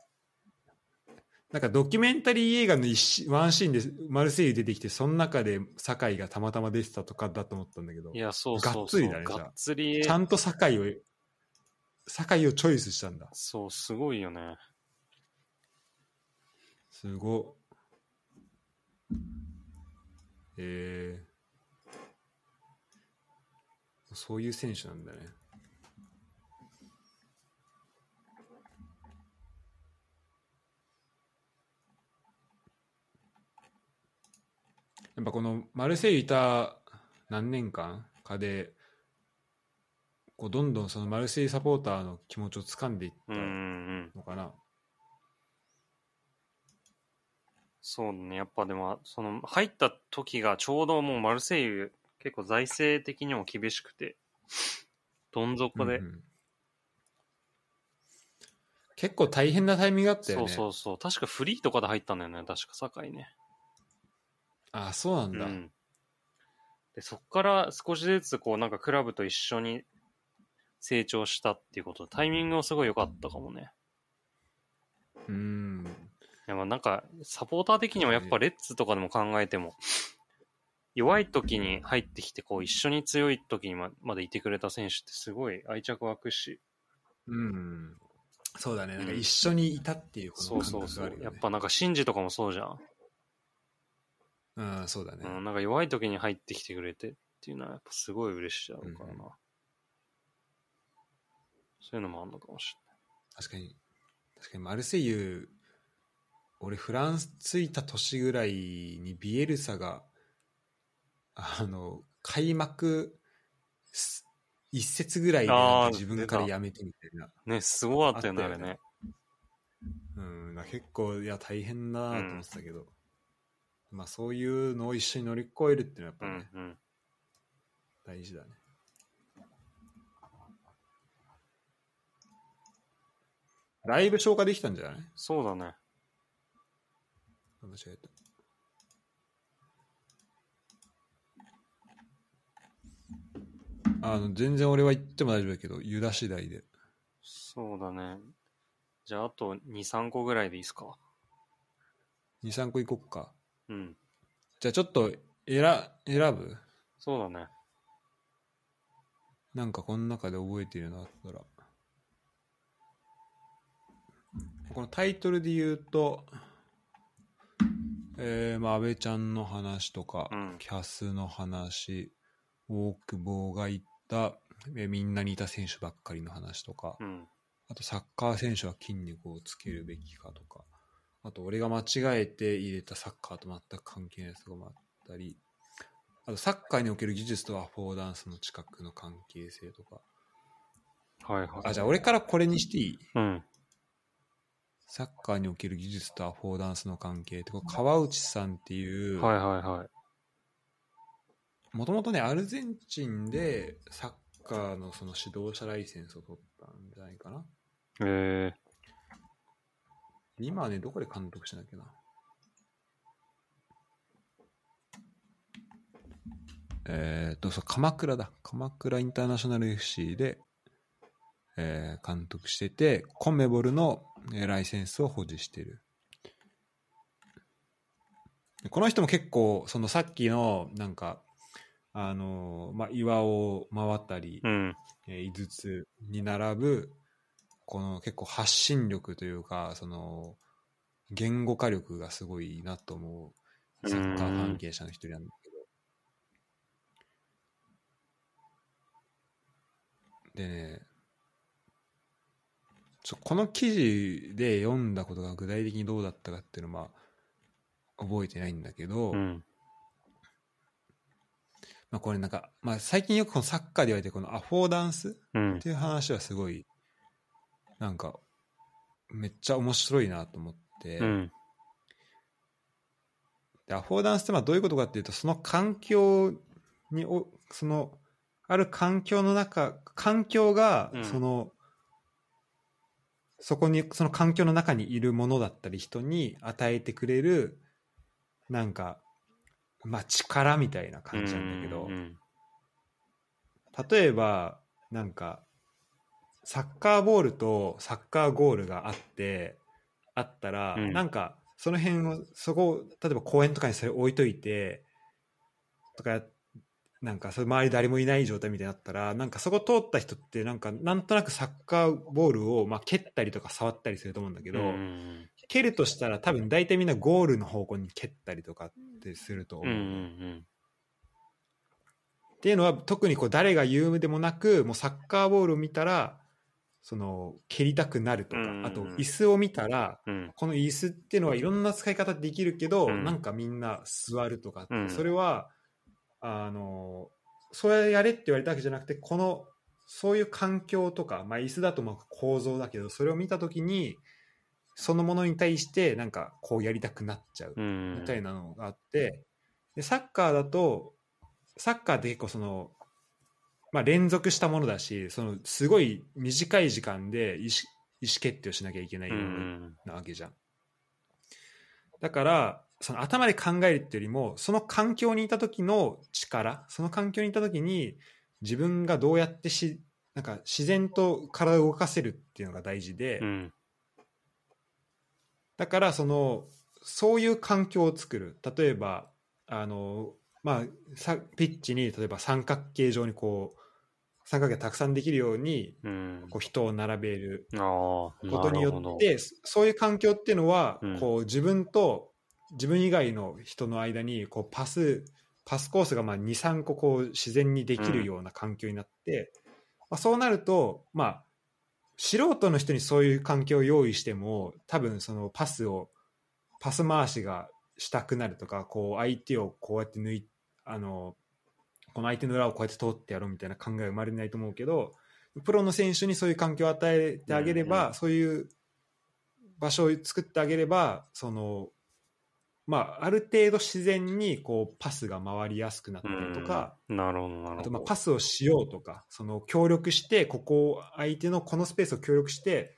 なんかドキュメンタリー映画の一シワンシーンでマルセイユ出てきて、その中で酒井がたまたま出てたとかだと思ったんだけどい、や、そうそうそう。がっつりだねじゃあがっつりちゃんと酒井を、酒井をチョイスしたんだ。そう、すごいよね。すごえー、そういう選手なんだね。やっぱこのマルセイユいた何年間？かでこうどんどんそのマルセイユサポーターの気持ちを掴んでいったうんうんうん。のかな。そうね、やっぱでも、その、入った時がちょうどもうマルセイユ、結構財政的にも厳しくて、どん底で、うんうん結構大変なタイミングだったよそね。うそうそう。確かフリーとかで入ったんだよね、確か堺ね。あそうなんだ。うん。で、そっから少しずつこうなんかクラブと一緒に成長したっていうことで、タイミングもすごい良かったかもね。うん。いやまあなんか、サポーター的にもやっぱレッツとかでも考えても、弱い時に入ってきて、こう一緒に強い時にままでいてくれた選手ってすごい愛着湧くし、うん。そうだね。なんかうん一緒にいたっていうこそうの感そうそう。覚があるよね。やっぱなんかシンジとかもそうじゃん。うん、そうだね。うん、なんか弱い時に入ってきてくれてっていうのはやっぱすごい嬉しいだろうからな。うんそういうのもあるのかもし確かに。確かにマルセイユ、俺フランス着いた年ぐらいにビエルサが、あの、開幕す一節ぐらいで自分から辞めてみたいな。れない。ね、すごかったよね、あれねね。うん、結構、いや、大変だなと思ってたけど、まあそういうのを一緒に乗り越えるっていうのはやっぱね、うんうん。大事だね。ライブ消化できたんじゃない？そうだね。間違えた。あの全然俺は言っても大丈夫だけど、ユダ次第で。そうだね。じゃあ、あと2、3個ぐらいでいいですか？2、3個いこっか。うん。じゃあちょっと選選ぶ？そうだね。なんかこの中で覚えてるのあったら。このタイトルで言うと、えー、まあ、安倍ちゃんの話とか、うんキャスの話、大久保が言った、えーみんなにいた選手ばっかりの話とか、うん。あとサッカー選手は筋肉をつけるべきかとか、あと俺が間違えて入れたサッカーと全く関係ないやつがあったり、あとサッカーにおける技術とアフォーダンスの近くの関係性とか。はいはい。あ、じゃあ俺からこれにしていい？うん。サッカーにおける技術とアフォーダンスの関係って、川内さんっていう、はいはいはい。もともとね、アルゼンチンでサッカーのその指導者ライセンスを取ったんじゃないかな。え今はね、どこで監督してんだっけな。えーっと、そう、鎌倉だ。鎌倉インターナショナル FC で、えー監督してて、コンメボルの、えーライセンスを保持してる。でこの人も結構、そのさっきの、なんか、あのーまあ、岩を回ったり、ー、うん。えー、井筒に並ぶこの結構発信力というかその言語化力がすごいなと思うサッカー関係者の一人なんだけどでねちょこの記事で読んだことが具体的にどうだったかっていうのはまあ覚えてないんだけど、うん。まあ、これなんか、まあ、最近よくこのサッカーで言われてるこのアフォーダンスうんっ。ていう話はすごいなんかめっちゃ面白いなと思って、うん。でアフォーダンスってまあどういうことかっていうとその環境におそのある環境の中環境がうんその、そこにその環境の中にいるものだったり人に与えてくれるなんかまあ力みたいな感じなんだけど、うん。例えばなんかサッカーボールとサッカーゴールがあってあったら、うんなんかその辺をそこを例えば公園とかにそれ置いといてとかなんかそれ周り誰もいない状態みたいになったらなんかそこ通った人ってなんかなんとなくサッカーボールをまあ蹴ったりとか触ったりすると思うんだけど、うん。蹴るとしたら多分大体みんなゴールの方向に蹴ったりとかってすると思う。うん。うん。っていうのは特にこう誰が言うでもなくもうサッカーボールを見たらその蹴りたくなるとか、うんあと椅子を見たらうん。この椅子っていうのはいろんな使い方できるけど、うんなんかみんな座るとかうんそれはあのそれやれって言われたわけじゃなくてこのそういう環境とか、まあ、椅子だとまあ構造だけどそれを見た時にそのものに対してなんかこうやりたくなっちゃううん。みたいなのがあって、でサッカーだとサッカーって結構その、まあ、連続したものだしそのすごい短い時間で意思意思決定をしなきゃいけないなわけじゃん。だからその頭で考えるっていうよりもその環境にいた時の力その環境にいた時に自分がどうやってしなんか自然と体を動かせるっていうのが大事で、うん。だからそのそういう環境を作る例えばあの、まあ、さピッチに例えば三角形状にこう三角形がたくさんできるようにうん。こう人を並べることによってそういう環境っていうのは、うんこう自分と自分以外の人の間にこうパスパスコースが23個こう自然にできるような環境になって、まあ、そうなるとまあ素人の人にそういう環境を用意しても多分そのパスをパス回しがしたくなるとかこう相手をこうやって抜いあのこの相手の裏をこうやって通ってやろうみたいな考えが生まれないと思うけどプロの選手にそういう環境を与えてあげれば、うん。そういう場所を作ってあげればそのまあある程度自然にこうパスが回りやすくなったりとか、うん。なるほど、なるほど。あとまあパスをしようとかその協力してここを相手のこのスペースを協力して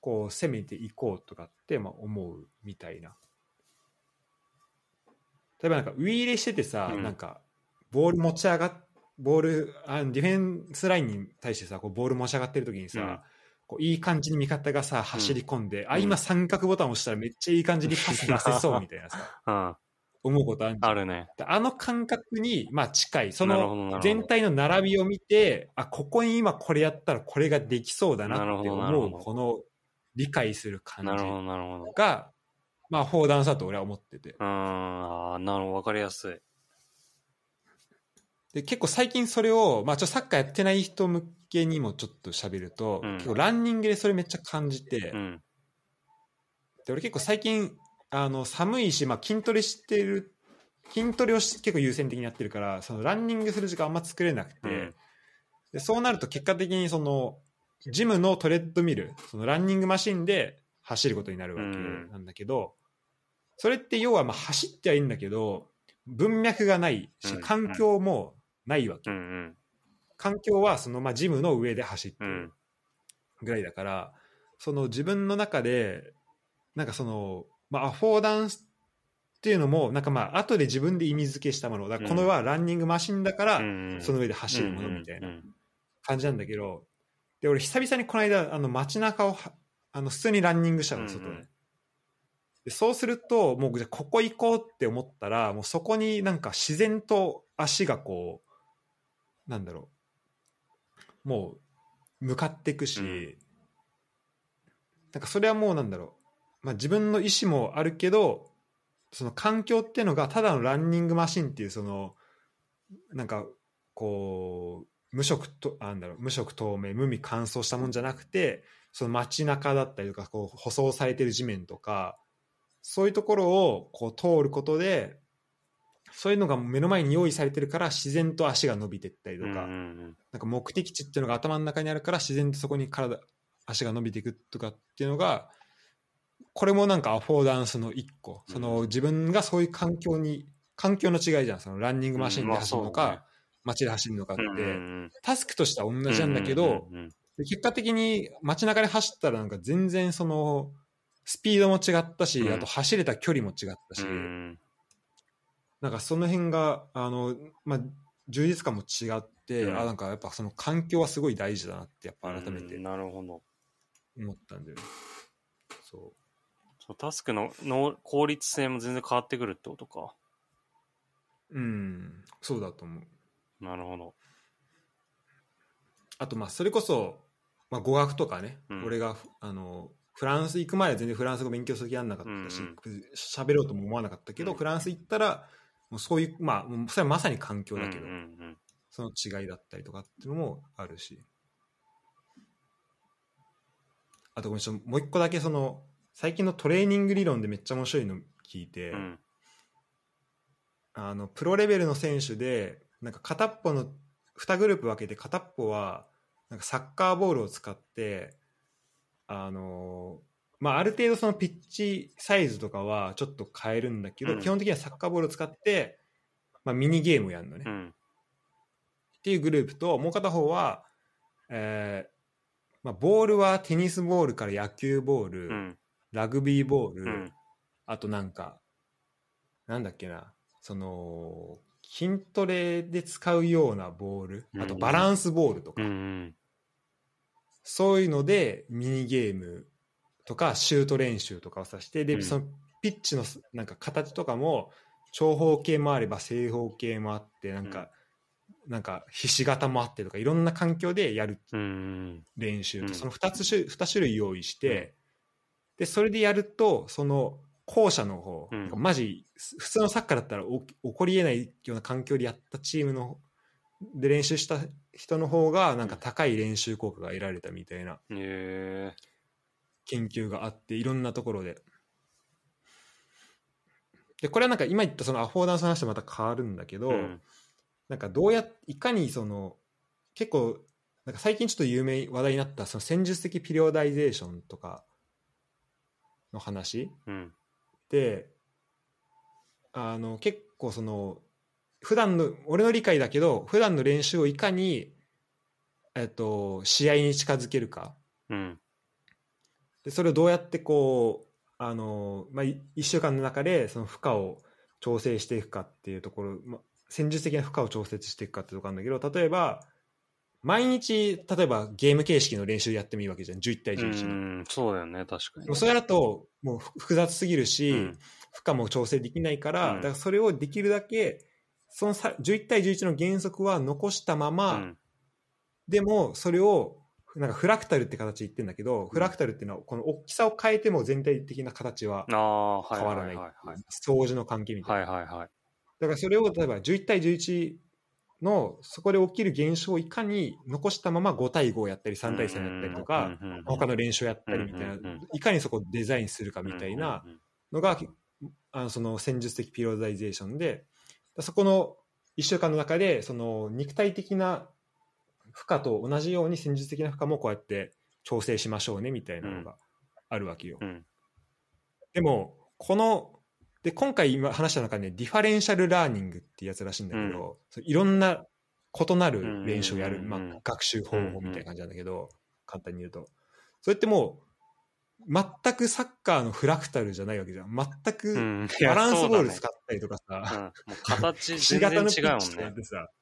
こう攻めていこうとかってまあ思うみたいな。例えばなんかウィーレしててさ、うん。なんかボール持ち上がっボールあディフェンスラインに対してさこうボール持ち上がってる時にさ、うんこういい感じに味方がさ走り込んで、あうん今三角ボタン押したらめっちゃいい感じにパス出せそうみたいなさうん。思うことあるあるね。あの感覚に、まあ、近いその全体の並びを見てあここに今これやったらこれができそうだなって思うこの理解する感じ。がまあフォーダンスだと俺は思っててうん、ああ、なるほど、わかりやすい。で結構最近それを、まあ、ちょっとサッカーやってない人向けにもちょっと喋ると、うん。結構ランニングでそれめっちゃ感じて、うん。で俺結構最近あの寒いし、まあ、筋トレしてる筋トレをし結構優先的にやってるからそのランニングする時間あんま作れなくて、うん。でそうなると結果的にそのジムのトレッドミルそのランニングマシンで走ることになるわけうん。なんだけど、それって要はまあ走ってはいいんだけど文脈がないしうん。環境もないわけ、うんうん。環境はそのまあジムの上で走ってるうん。ぐらいだから、その自分の中でなんかその、まあ、アフォーダンスっていうのもなんかまあ後で自分で意味付けしたもの。だからこのはランニングマシンだからその上で走るものみたいなうん感じなんだけどで俺久々にこの間あの街中をはあの普通にランニングしたの外で,、でそうするともうじゃあここ行こうって思ったらもうそこになんか自然と足がこうなんだろう。もう向かっていくし、うん。なんかそれはもうなんだろう、まあ、自分の意思もあるけどその環境っていうのがただのランニングマシンっていうそのなんかこう無色とあなんだろう無色透明無味乾燥したもんじゃなくてその街中だったりとかこう舗装されてる地面とかそういうところをこう通ることでそういうのが目の前に用意されてるから自然と足が伸びていったりとか、なんか目的地っていうのが頭の中にあるから自然とそこに体足が伸びていくとかっていうのがこれもなんかアフォーダンスの一個、うん。その自分がそういう環境に環境の違いじゃん。そのランニングマシンで走るのか、街で走るのかって、タスクとしては同じなんだけど、結果的に街中で走ったらなんか全然そのスピードも違ったし、うん。あと走れた距離も違ったし、うんなんかその辺があの、まあ、充実感も違って、うん。あなんかやっぱその環境はすごい大事だなってやっぱ改めてうんなるほど。思ったんだよね。そそうタスクのの効率性も全然変わってくるってことか。う。うん、そうだと思う。なるほど。あとまあそれこそ、まあ、語学とかね、うん。俺があのフランス行く前は全然フランス語勉強する気あんなかったしうん喋、ろうとも思わなかったけど、うん。フランス行ったらもうそういうまあそれはまさに環境だけど、うんうんその違いだったりとかっていうのもあるし。あとごめんちょっともう一個だけその最近のトレーニング理論でめっちゃ面白いの聞いて、うん。うんあのプロレベルの選手でなんか片っぽの2グループ分けて片っぽはなんかサッカーボールを使ってあのまあ、ある程度そのピッチサイズとかはちょっと変えるんだけど、うん。基本的にはサッカーボールを使って、まあ、ミニゲームをやるのね、っうん。ていうグループともう片方は、えーまあ、ボールはテニスボールから野球ボール、うん。ラグビーボール、うん。あとなんか、なんだっけな、その、筋トレで使うようなボール、あとうんバランスボールとか、そういうのでミニゲームとかシュート練習とかをさして、で、うん。そのピッチのなんか形とかも長方形もあれば正方形もあって、なんか、なんかひし形もあってとか、いろんな環境でやるうん練習と、うん。その2つ種2種類用意して、でそれでやるとその後者の方、うん。マジ普通のサッカーだったらお起こりえないような環境でやったチームので練習した人の方がなんか高い練習効果が得られたみたいな。へえ研究があっていろんなところで。でこれはなんか今言ったそのアフォーダンスの話とまた変わるんだけど、うん。なんかどうやいかにその結構なんか最近ちょっと有名話題になったその戦術的ピリオダイゼーションとかの話うん。であの結構その普段の俺の理解だけど普段の練習をいかに、えっと、試合に近づけるかうんでそれをどうやってこうあの、まあ、1週間の中でその負荷を調整していくかっていうところ、まあ、戦術的な負荷を調節していくかっていうところなんだけど例えば毎日例えばゲーム形式の練習やってもいいわけじゃん。11対う11の、んそうだよね。確かに。それだともうふ複雑すぎるし、うん。負荷も調整できないから、うん。だからそれをできるだけそのさ11対11の原則は残したまま、うん。でもそれをなんかフラクタルって形で言ってるんだけど、フラクタルっていうのはこの大きさを変えても全体的な形は変わらないいははい。はい相似の関係みたいな、はいはいはい。だからそれを例えば11対11のそこで起きる現象をいかに残したまま5対5をやったり3対3やったりとか、うんうんうん他の練習をやったりみたいな、うんうんうんいかにそこをデザインするかみたいなのが、あのその戦術的ピローザイゼーションでそこの1週間の中でその肉体的な負荷と同じように戦術的な負荷もこうやって調整しましょうねみたいなのがあるわけよ。うん。でもこので今回今話した中で、ね、ディファレンシャルラーニングっていうやつらしいんだけど、そういろんな異なる練習をやる、うん。まあ、学習方法みたいな感じなんだけど、簡単に言うと。それってもう全くサッカーのフラクタルじゃないわけじゃん。全うくんバランスボール使っったりとかさ、うん、もう形ひし全然違うもんね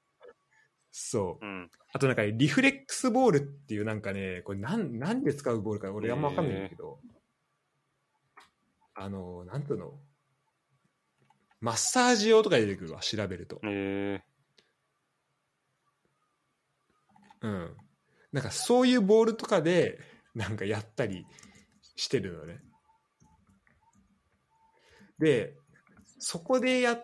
そう。うん。あとなんかリフレックスボールっていうなんかねこれなんなんで使うボールか俺あんま分かんないんだけど、あのなんていうの？マッサージ用とかで出てくるわ調べると。えうん。なんかそういうボールとかでなんかやったりしてるのね。でそこでや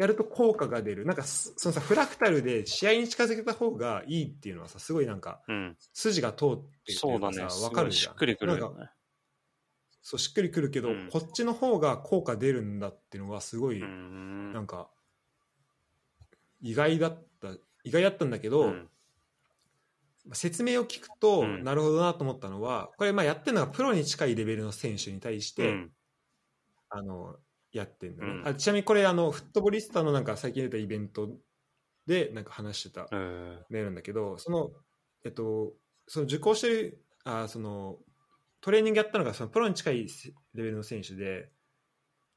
やると効果が出るなんかそそのさフラクタルで試合に近づけた方がいいっていうのはさすごいなんかー、うん。筋が通ってるそうだね。うかるじゃんしっくりくるなんかよね。そうしっくりくるけど、うんこっちの方が効果出るんだっていうのはすごい、うん。なんか意外だった意外だったんだけど、うん説明を聞くと、うんなるほどなと思ったのはこれまあやってるのがプロに近いレベルの選手に対して、うんあのやってるのね、うんあちなみにこれあのフットボリスタのなんか最近出たイベントでなんか話してたえーメールなんだけどそのえっとその受講してるあそのトレーニングやったのがそのプロに近いレベルの選手で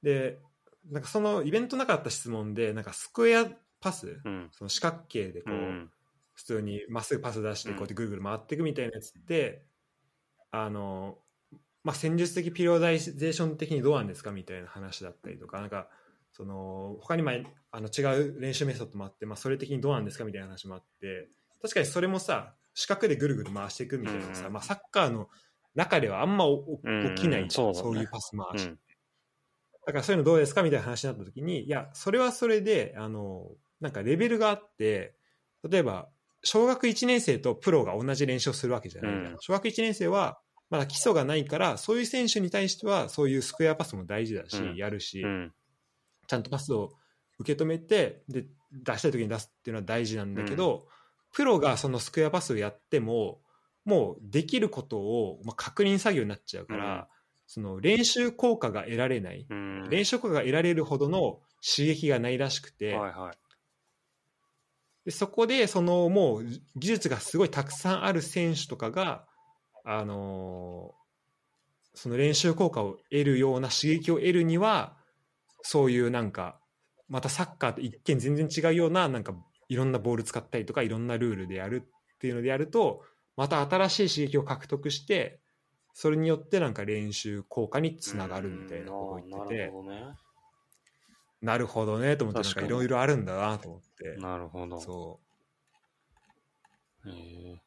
でなんかそのイベントなかった質問でなんかスクエアパス、うん。その四角形でこう、うん。普通にまっすぐパス出してうんこうやってぐるぐる回っていくみたいなやつって、あのまあ、戦術的ピローダイゼーション的にどうなんですかみたいな話だったりとかなんかその他にもあの違う練習メソッドもあって、まあ、それ的にどうなんですかみたいな話もあって確かにそれもさ四角でぐるぐる回していくみたいなのさ、うん。まあ、サッカーの中ではあんま起きないじゃん、そうだね。いうパス回し、うん。だからそういうのどうですかみたいな話になった時にいやそれはそれであのなんかレベルがあって例えば小学1年生とプロが同じ練習をするわけじゃないうん。小学1年生はまだ基礎がないからそういう選手に対してはそういうスクエアパスも大事だし、うんやるし、うん。ちゃんとパスを受け止めてで出したい時に出すっていうのは大事なんだけど、プロがそのスクエアパスをやってももうできることを、まあ、確認作業になっちゃうから、うんその練習効果が得られない、うん。練習効果が得られるほどの刺激がないらしくて、はいはい。でそこでそのもう技術がすごいたくさんある選手とかが、あのーその練習効果を得るような刺激を得るにはそういうなんかまたサッカーと一見全然違うようななんかいろんなボール使ったりとかいろんなルールでやるっていうのでやるとまた新しい刺激を獲得してそれによってなんか練習効果につながるみたいなことを言ってて、なるほどね。なるほどねと思っていろいろあるんだなと思って。なるほど。そう。え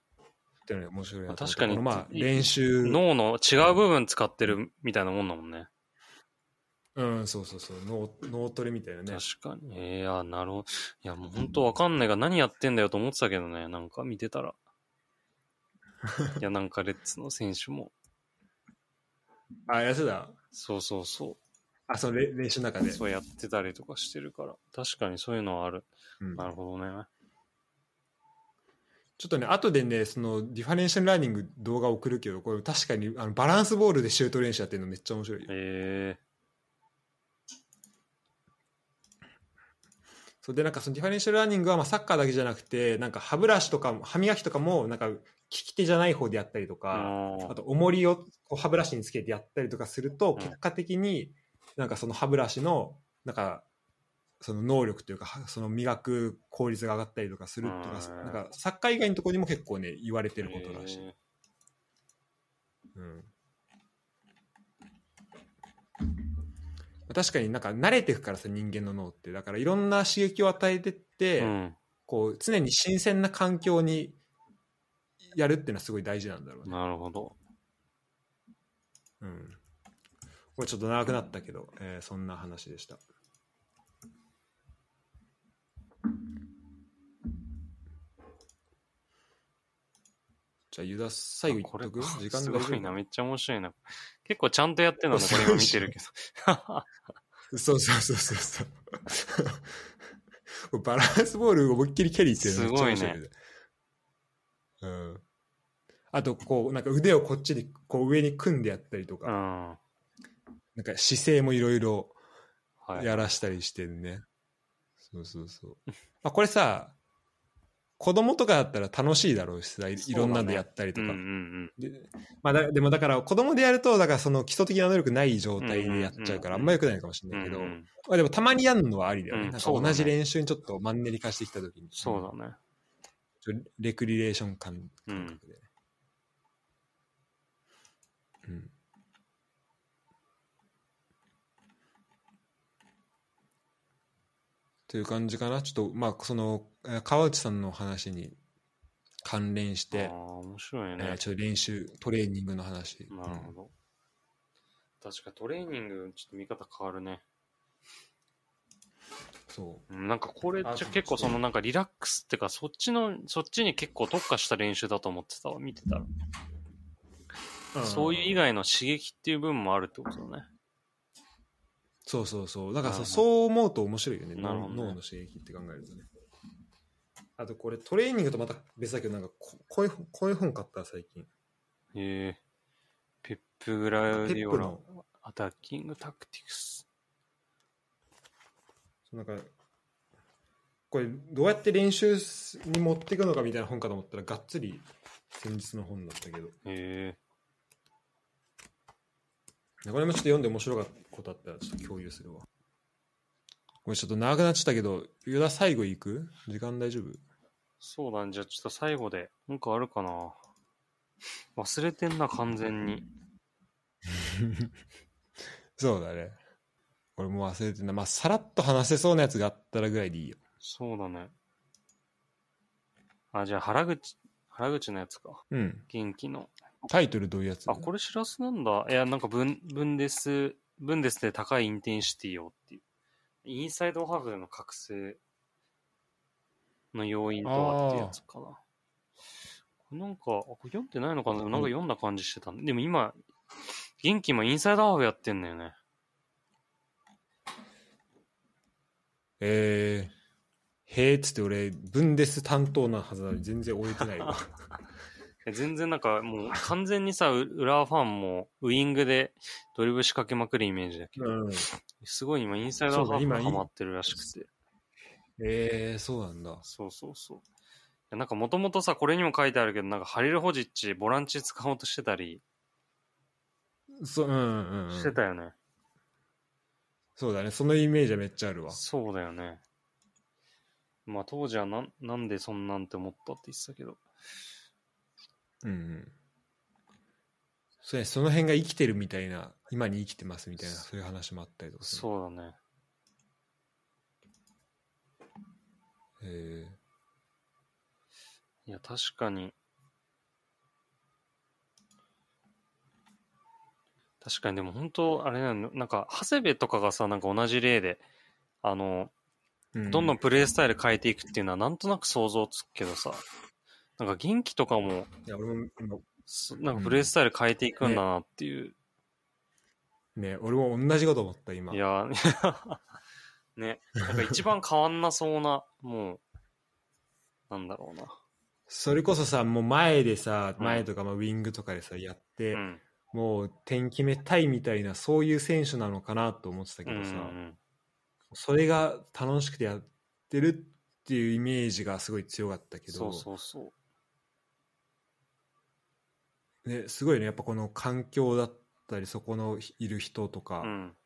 っていうのが面白いなと思って確かにまあい練習ー脳の違う部分使ってるみたいなもんだもんね。うんそうそうそう脳脳トレみたいなね確かに。ええあなるほど。いや、もう本当わかんないが何やってんだよと思ってたけどね、なんか見てたら。いや、なんかレッツの選手も。あやつだそうそうそあそのれ練習の中う。でそうやってたりとかしてるから。確かにそういうのはある。うんなるほどね。ちょっとね後でねそのディファレンシャルラーニング動画送るけどこれ確かにあのバランスボールでシュート練習やってるのめっちゃ面白いよ。え。そうでなんかそのディファレンシャルラーニングはまあサッカーだけじゃなくてなんか歯ブラシとかも歯磨きとかもなんか利き手じゃない方でやったりとえか、ああと重りをこう歯ブラシにつけてやったりとかすると、ん。結果的になんかその歯ブラシのなんかその能力というかはその磨く効率が上がったりとかするとかうんなんかサッカー以外のところにも結構ね言われてることらしい、えうん、確かになんか慣れていくからさ人間の脳って。だからいろんな刺激を与えてって、えうん。こう常に新鮮な環境にやるっていうのはすごい大事なんだろうね。なるほど。うん、これちょっと長くなったけど、えーそんな話でした。じゃあ、ユダ最後言っとく？これ時間すごいな、めっちゃ面白いな。結構ちゃんとやってんのね、これ今見てるけど。そうそうそうそうそう。バランスボール思いっきりキャリーってるすごいね。うん。あと、こう、なんか腕をこっちでこう上に組んでやったりとか、うん。はなんか姿勢もいろいろい。やらしたりしてるね。そうそうそう。まあこれさ、子供とかだったら楽しいだろうしさ、いいろんなのやったりとか。うんうんでまあ、だでもだから子供でやるとだからその基礎的な能力ない状態でやっちゃうからあうんんま良くないのかもしれうん。ないけど、うんうん。まあ、でもたまにやるのはありだよね,、うんなんか同じ練習にちょっとマンネリ化してきた時に。そうだね。レクリレーション感覚で。ね、うんという感じかな。ちょっとまあそのえー川内さんの話に関連してああ、、面白いえーね。ちょっと練習トレーニングの話。なるほど。確かトレーニング、ちょっと見方変わるね。そう。んなんかこれあじゃ結構そのなんかリラックスってかそっちのそっちに結構特化した練習だと思ってたわ。見てたら、うそういう以外の刺激っていう部分もあるってことだねそうそうそう。だからそう思うと面白いよね。ね。脳脳の刺激って考えるとね。あとこれトレーニングとまた別だけどなんかここういう本こういう本買った最近。へえペップグラウディオの。アタッキングタクティクス。なんかこれどうやって練習に持っていくのかみたいな本かと思ったらがっつり先日の本だったけど。へえこれもちょっと読んで面白かったことあったらちょっと共有するわ。これちょっと長くなっちゃったけどユダ最後行く？時間大丈夫？そうだねじゃあちょっと最後で。なんかあるかな？忘れてんな完全に。そうだね。俺も忘れてんな。まあさらっと話せそうなやつがあったらぐらいでいいよ。そうだね。あじゃあ原口原口のやつか。うん。元気のタイトルどういうやつ？あ、これしらすなんだ。いや、なんかブン、ブンデス、ブンデスで高いインテンシティをっていう。インサイドハーフでの覚醒の要因とはってやつかな。なんか、あこれ読んでないのかななんか読んだ感じしてたんで。でも今、元気もインサイドハーフやってんだよね。えー、へーっつって俺ブンデス担当なはずなのに全然終えてないわえ 全然なんかもう完全にさ、う浦和ファンもウイングでドリブル仕掛けまくるイメージだけど、うんすごい今インサイドハーフがハマってるらしくて。えー、そうなんだそうそうそう。なんかもともとさ、これにも書いてあるけど、なんかハリル・ホジッチ、ボランチ使おうとしてたりそう,、うんうんうん、してたよね。そうだねそのイメージはめっちゃあるわそうだよね。まあ当時はなんなんでそんなんて思ったって言ってたけど。うんうん。そうねその辺が生きてるみたいな今に生きてますみたいなそういう話もあったりとかする。そうだね。へいや、確かに。確かに、でも本当、あれなの、なんか、長谷部とかがさ、なんか同じ例で、あの、どんどんプレイスタイル変えていくっていうのはなんとなく想像つくけどさ、なんか元気とかも、いや俺も今そなんかプレイスタイル変えていくんだなっていう。ね俺も同じこと思った今いや、ね、なんか一番変わんなそうな、もう、なんだろうな。それこそさもう前でさうん前とかまあウィングとかでさやって、うん。もう点決めたいみたいなそういう選手なのかなと思ってたけうんうどさ、んそれが楽しくてやってるっていうイメージがすごい強かったけどそうそうそね、すごいねやっぱこの環境だったりそこのいる人とか、う。うん。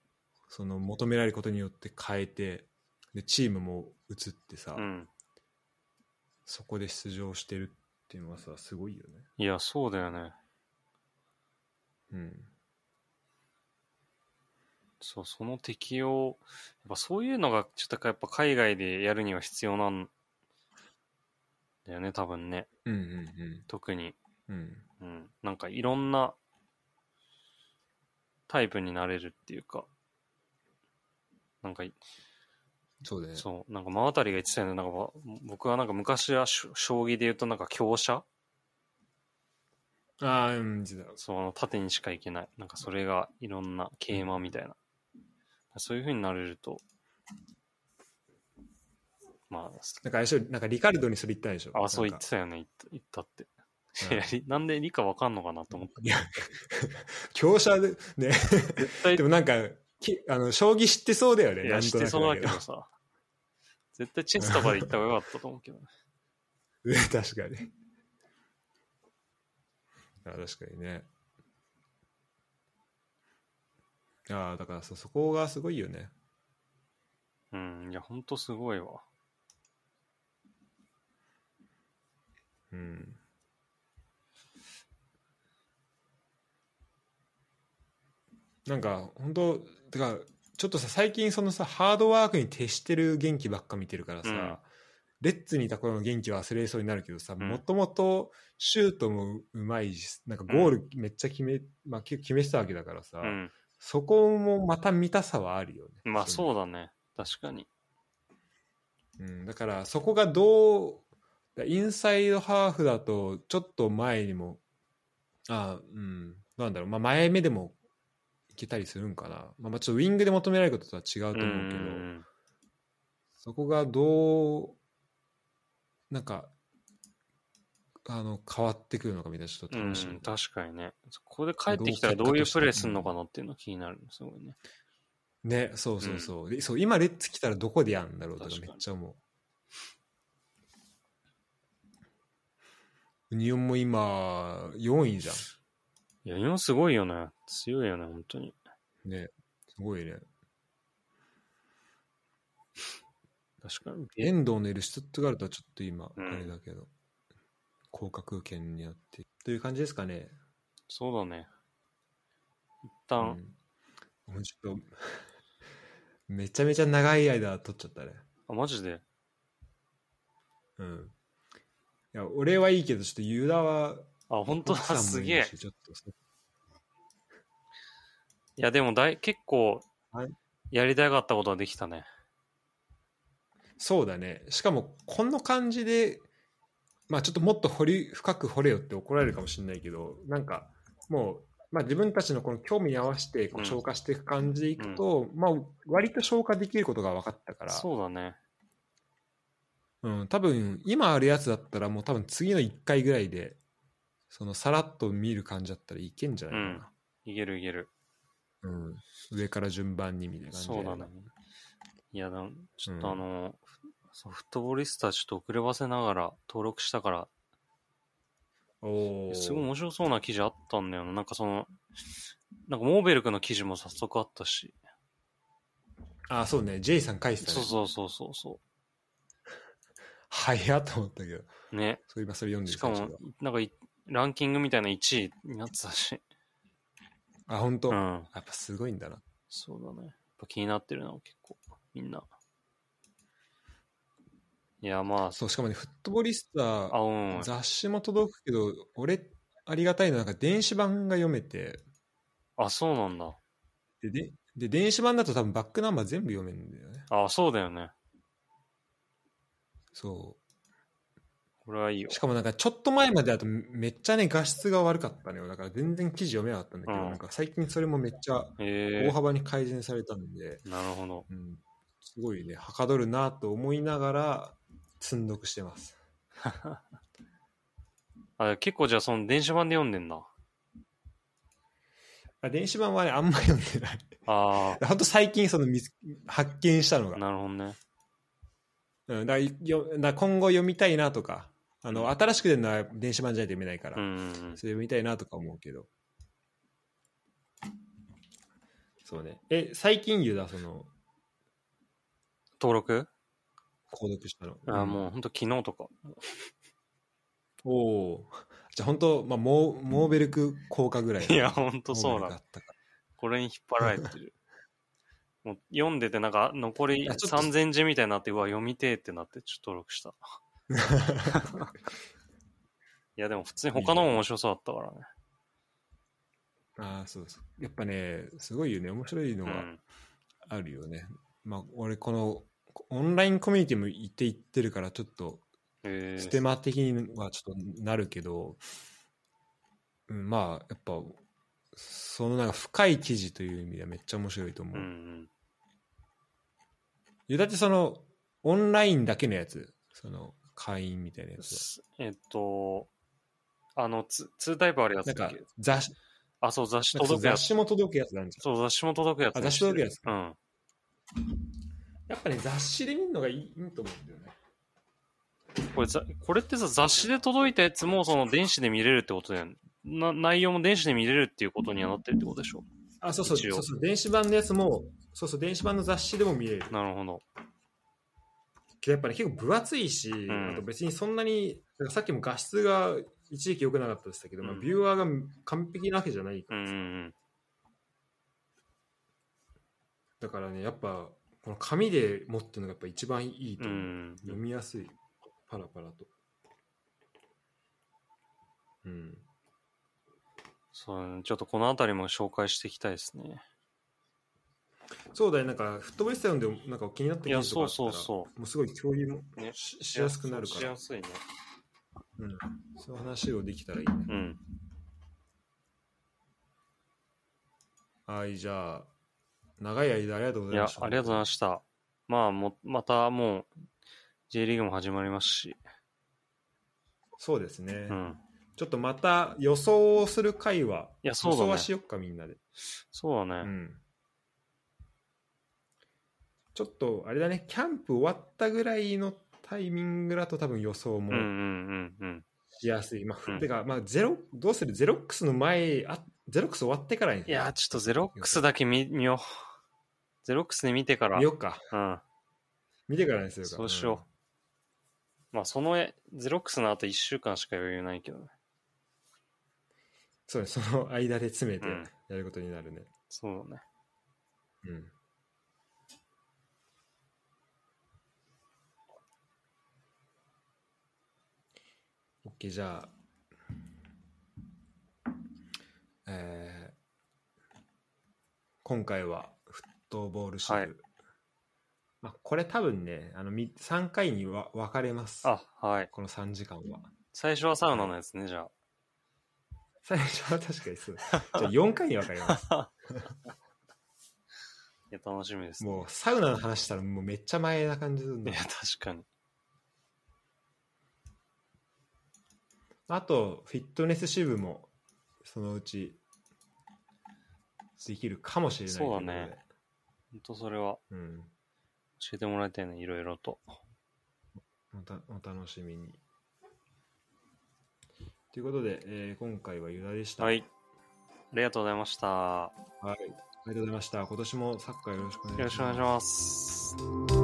その求められることによって変えてでチームも移ってさ、うん。そこで出場してるっていうのはさすごいよね。いや、そうだよね。うんそう、その適用、やっぱそういうのが、ちょっとやっぱ海外でやるには必要なんだよね、多分ね。うんうん特に。うんうんうん。なんかいろんなタイプになれるっていうか、なんか、そうだね。そう、なんか真渡りが言ってたよね。なんかば僕はなんか昔は将棋で言うとなんか強者ああ、うん、実は。そう、あの縦にしか行けない。なんかそれがいろんな桂馬みたいな。そういう風になれると、まなんかあれでしょなんかリカルドにそれ言ったんでしょあ、あ、そう言ってたよね、言ったって。なんで理科わかんのかなと思った。いや、強者で、ね。絶対でもなんか、きあの将棋知ってそうだよね。いや、知ってそうだけけどさ。絶対チェスとかで行った方がよかったと思うけどね。ど。確かに。あ確かにね。ああ、だからそそこがすごいよね。うん、いや、ほんとすごいわ。うん。なんか本当てかちょっとさ最近そのさハードワークに徹してる元気ばっか見てるからさ、うんレッツにいた頃の元気は忘れそうになるけどさんもともとシュートもうまいしなんかゴールめっちゃ決め,、まあ、決めてたわけだからさ、うん。そこもまた見たさはあるよね。まあうそうだね。確かに。うん、だからそこがどうだインサイドハーフだとちょっと前にもあうんなんだろう、まあ、前目でもいけたりするんかな、まあ、まあちょっとウィングで求められることとは違うと思うけど、んそこがどうなんかあの変わってくるのかみたいなちょっとうん、楽しみ、確かにね。そこで帰ってきたらどういうプレーするのかなっていうの気になる。すごいね。ねそうそうそう,で、そう今レッツ来たらどこでやるんだろうとかめっちゃ思う。ユニオンも今4位じゃんいや、日本すごいよね。強いよね、本当に。ね、すごいね。確かに。遠藤のいるシュツットガルトはちょっと今、あれだけど、降格圏にあって、という感じですかね。そうだね。一う旦、ん。もうちょっと、めちゃめちゃ長い間取っちゃったね。あ、マジで。うん。いや、俺はいいけど、ちょっとユダは、あ、本当だ、すげえいや、でもだい、結構はい、やりたかったことはできたね。そうだね。しかも、この感じで、まあちょっともっと掘り、深く掘れよって怒られるかもしれないけど、なんか、もう、まあ自分たちのこの興味に合わせてこううん消化していく感じでいくと、まあ割と消化できることが分かったから、そうだね。うん、多分今あるやつだったらもう多分次の1回ぐらいで、そのさらっと見る感じだったらいけんじゃないかな。いけるいける。うん上から順番にみたいな感じでそうだね。いや、だちょっとうんあの、そうフットボリスタちょっと遅ればせながら登録したから、おーすごい面白そうな記事あったんだよな。なんかその、なんかモーベルクの記事も早速あったし。あ、そうね。J さん返したね。そうそうそうそうそ 早っと思ったけど。う。ね。そう今それ読んでしかもなんかいランキングみたいな1位になってたし。あ、本当、うん。やっぱすごいんだな。そうだね。やっぱ気になってるな、結構。みんな。いや、まあ、そう、しかもね、フットボリスタうん。雑誌も届くけど、俺、ありがたいのは、なんか電子版が読めて、あ、そうなんだ。で、でで電子版だと多分バックナンバー全部読めるんだよね。あ、そうだよね。そ。これはいいよう。し。かもなんかちょっと前までだとめっちゃね、画質が悪かったのよ。だから全然記事読めなかったんだけど、うんなんか最近それもめっちゃへ大幅に改善されたんで、えなるほど。うん、すごいね、はかどるなと思いながら積んどくしてます。あ、結構じゃあその電子版で読んでんだ。あ電子版はね、あんま読んでない。あ ほんと最近その見つ発見したのあ、が。なるほどね。うん、だからよだから今後読みたいなとか、あの新しく出るのは電子版じゃないと読めないから。それ読みたいなとか思うけど。そうね。え、最近言うだ、その、登録？購読したの。あもうほんと昨日とか。おおー。じゃあ本当、まあ、モーモーベルク効果ぐらい。いや、ほんとそうなこれに引っ張られてる。もう読んでてなんか残りいやちょっと3000字みたいになって、うわ、読みてえってなってちょっと登録した。いや、でも普通に他のも面白そうだったからね。ら。ああ、そうそう。やっぱね、すごいよね。面白いのがうん。あるよね。まあ、俺、この、オンラインコミュニティも行って行ってるから、ちょっと、えー、ステマ的にはちょっとなるけど、うん、まあやっぱそのなんか深い記事という意味ではめっちゃ面白いと思う、うんうん。いやだってそのオンラインだけのやつその会員みたいなやつえっと、あの、ツ2タイプあるやつなんかだっけ雑誌あ、そう、雑誌なんかそう届くやつ。雑誌も届くやつなんじゃんそう、雑誌も届くやつにあ雑誌届くやつうん。やっぱね雑誌で見るのがいいいいと思うんだよねこれざ、これってさ、雑誌で届いたやつも、その電子で見れるってことだよね。な内容も電子で見れるっていうことにはなってるってことでしょ。あそうそう一応そうそう電子版のやつもそうそう電子版の雑誌でも見れるなるほど。けどやっぱり、ね、結構分厚いし、ん。あと別にそんなにさっきも画質が一時期良くなかったでしたけど、まあ、うんビューアーが完璧なわけじゃないから。さ、うん。だからねやっぱこの紙で持ってるのがやっぱ一番いいとう。ん。読みやすい。パラパラと。うん。そうね、ちょっとこのあたりも紹介していきたいですね。そうだよなんかフットボールスタイルでもなんか気になった記事とかあったらいやそうそうそもうすごい共有もねししやすくなるからしやすいね。うん、そういう話をできたらいいね、うん。はいじゃあ長い間ありがとうごいやざいまし、たありがとうございました。まあ、も、またもう、J リーグも始まりますし。そうですね、うん。ちょっとまた予想をする回はいやそうだね予想はしよっかみんなで、そうだね。うん、ちょっとあれだねキャンプ終わったぐらいのタイミングだと多分予想もうんうんうんうん。しやすい、まあうんてかまあゼロどうする？ゼロックスの前あゼロックス終わってからにいや、ちょっとゼロックスだけ見見よう。ゼロックスで見てから。見よっかうん。見てからにするかそうしよう。まあ、そのえ、ゼロックスの後1週間しか余裕ないけどね。そうねその間で詰めてうんやることになるねそうだね。うん、オッケーじゃあえー今回はフットボール支部、はいまあ、これ多分ねあのみ3回にわ分かれますあ、はい。この3時間は最初はサウナのやつね、じゃあ。最初は確かにそうじゃあ4回に分かれます いや、楽しみです、ね。もうサウナの話したらもうめっちゃ前な感じするんだいや、確かに。あとフィットネス支部もそのうちできるかもしれないそうだね。ほんとそれは。うん。教えてもらいたいね、いろいろと。おたお楽しみに。ということで、えー今回はユダでした。はい。ありがとうございました。はい、ありがとうございました。今年もサッカーよろしくお願いします。よろしくお願いします。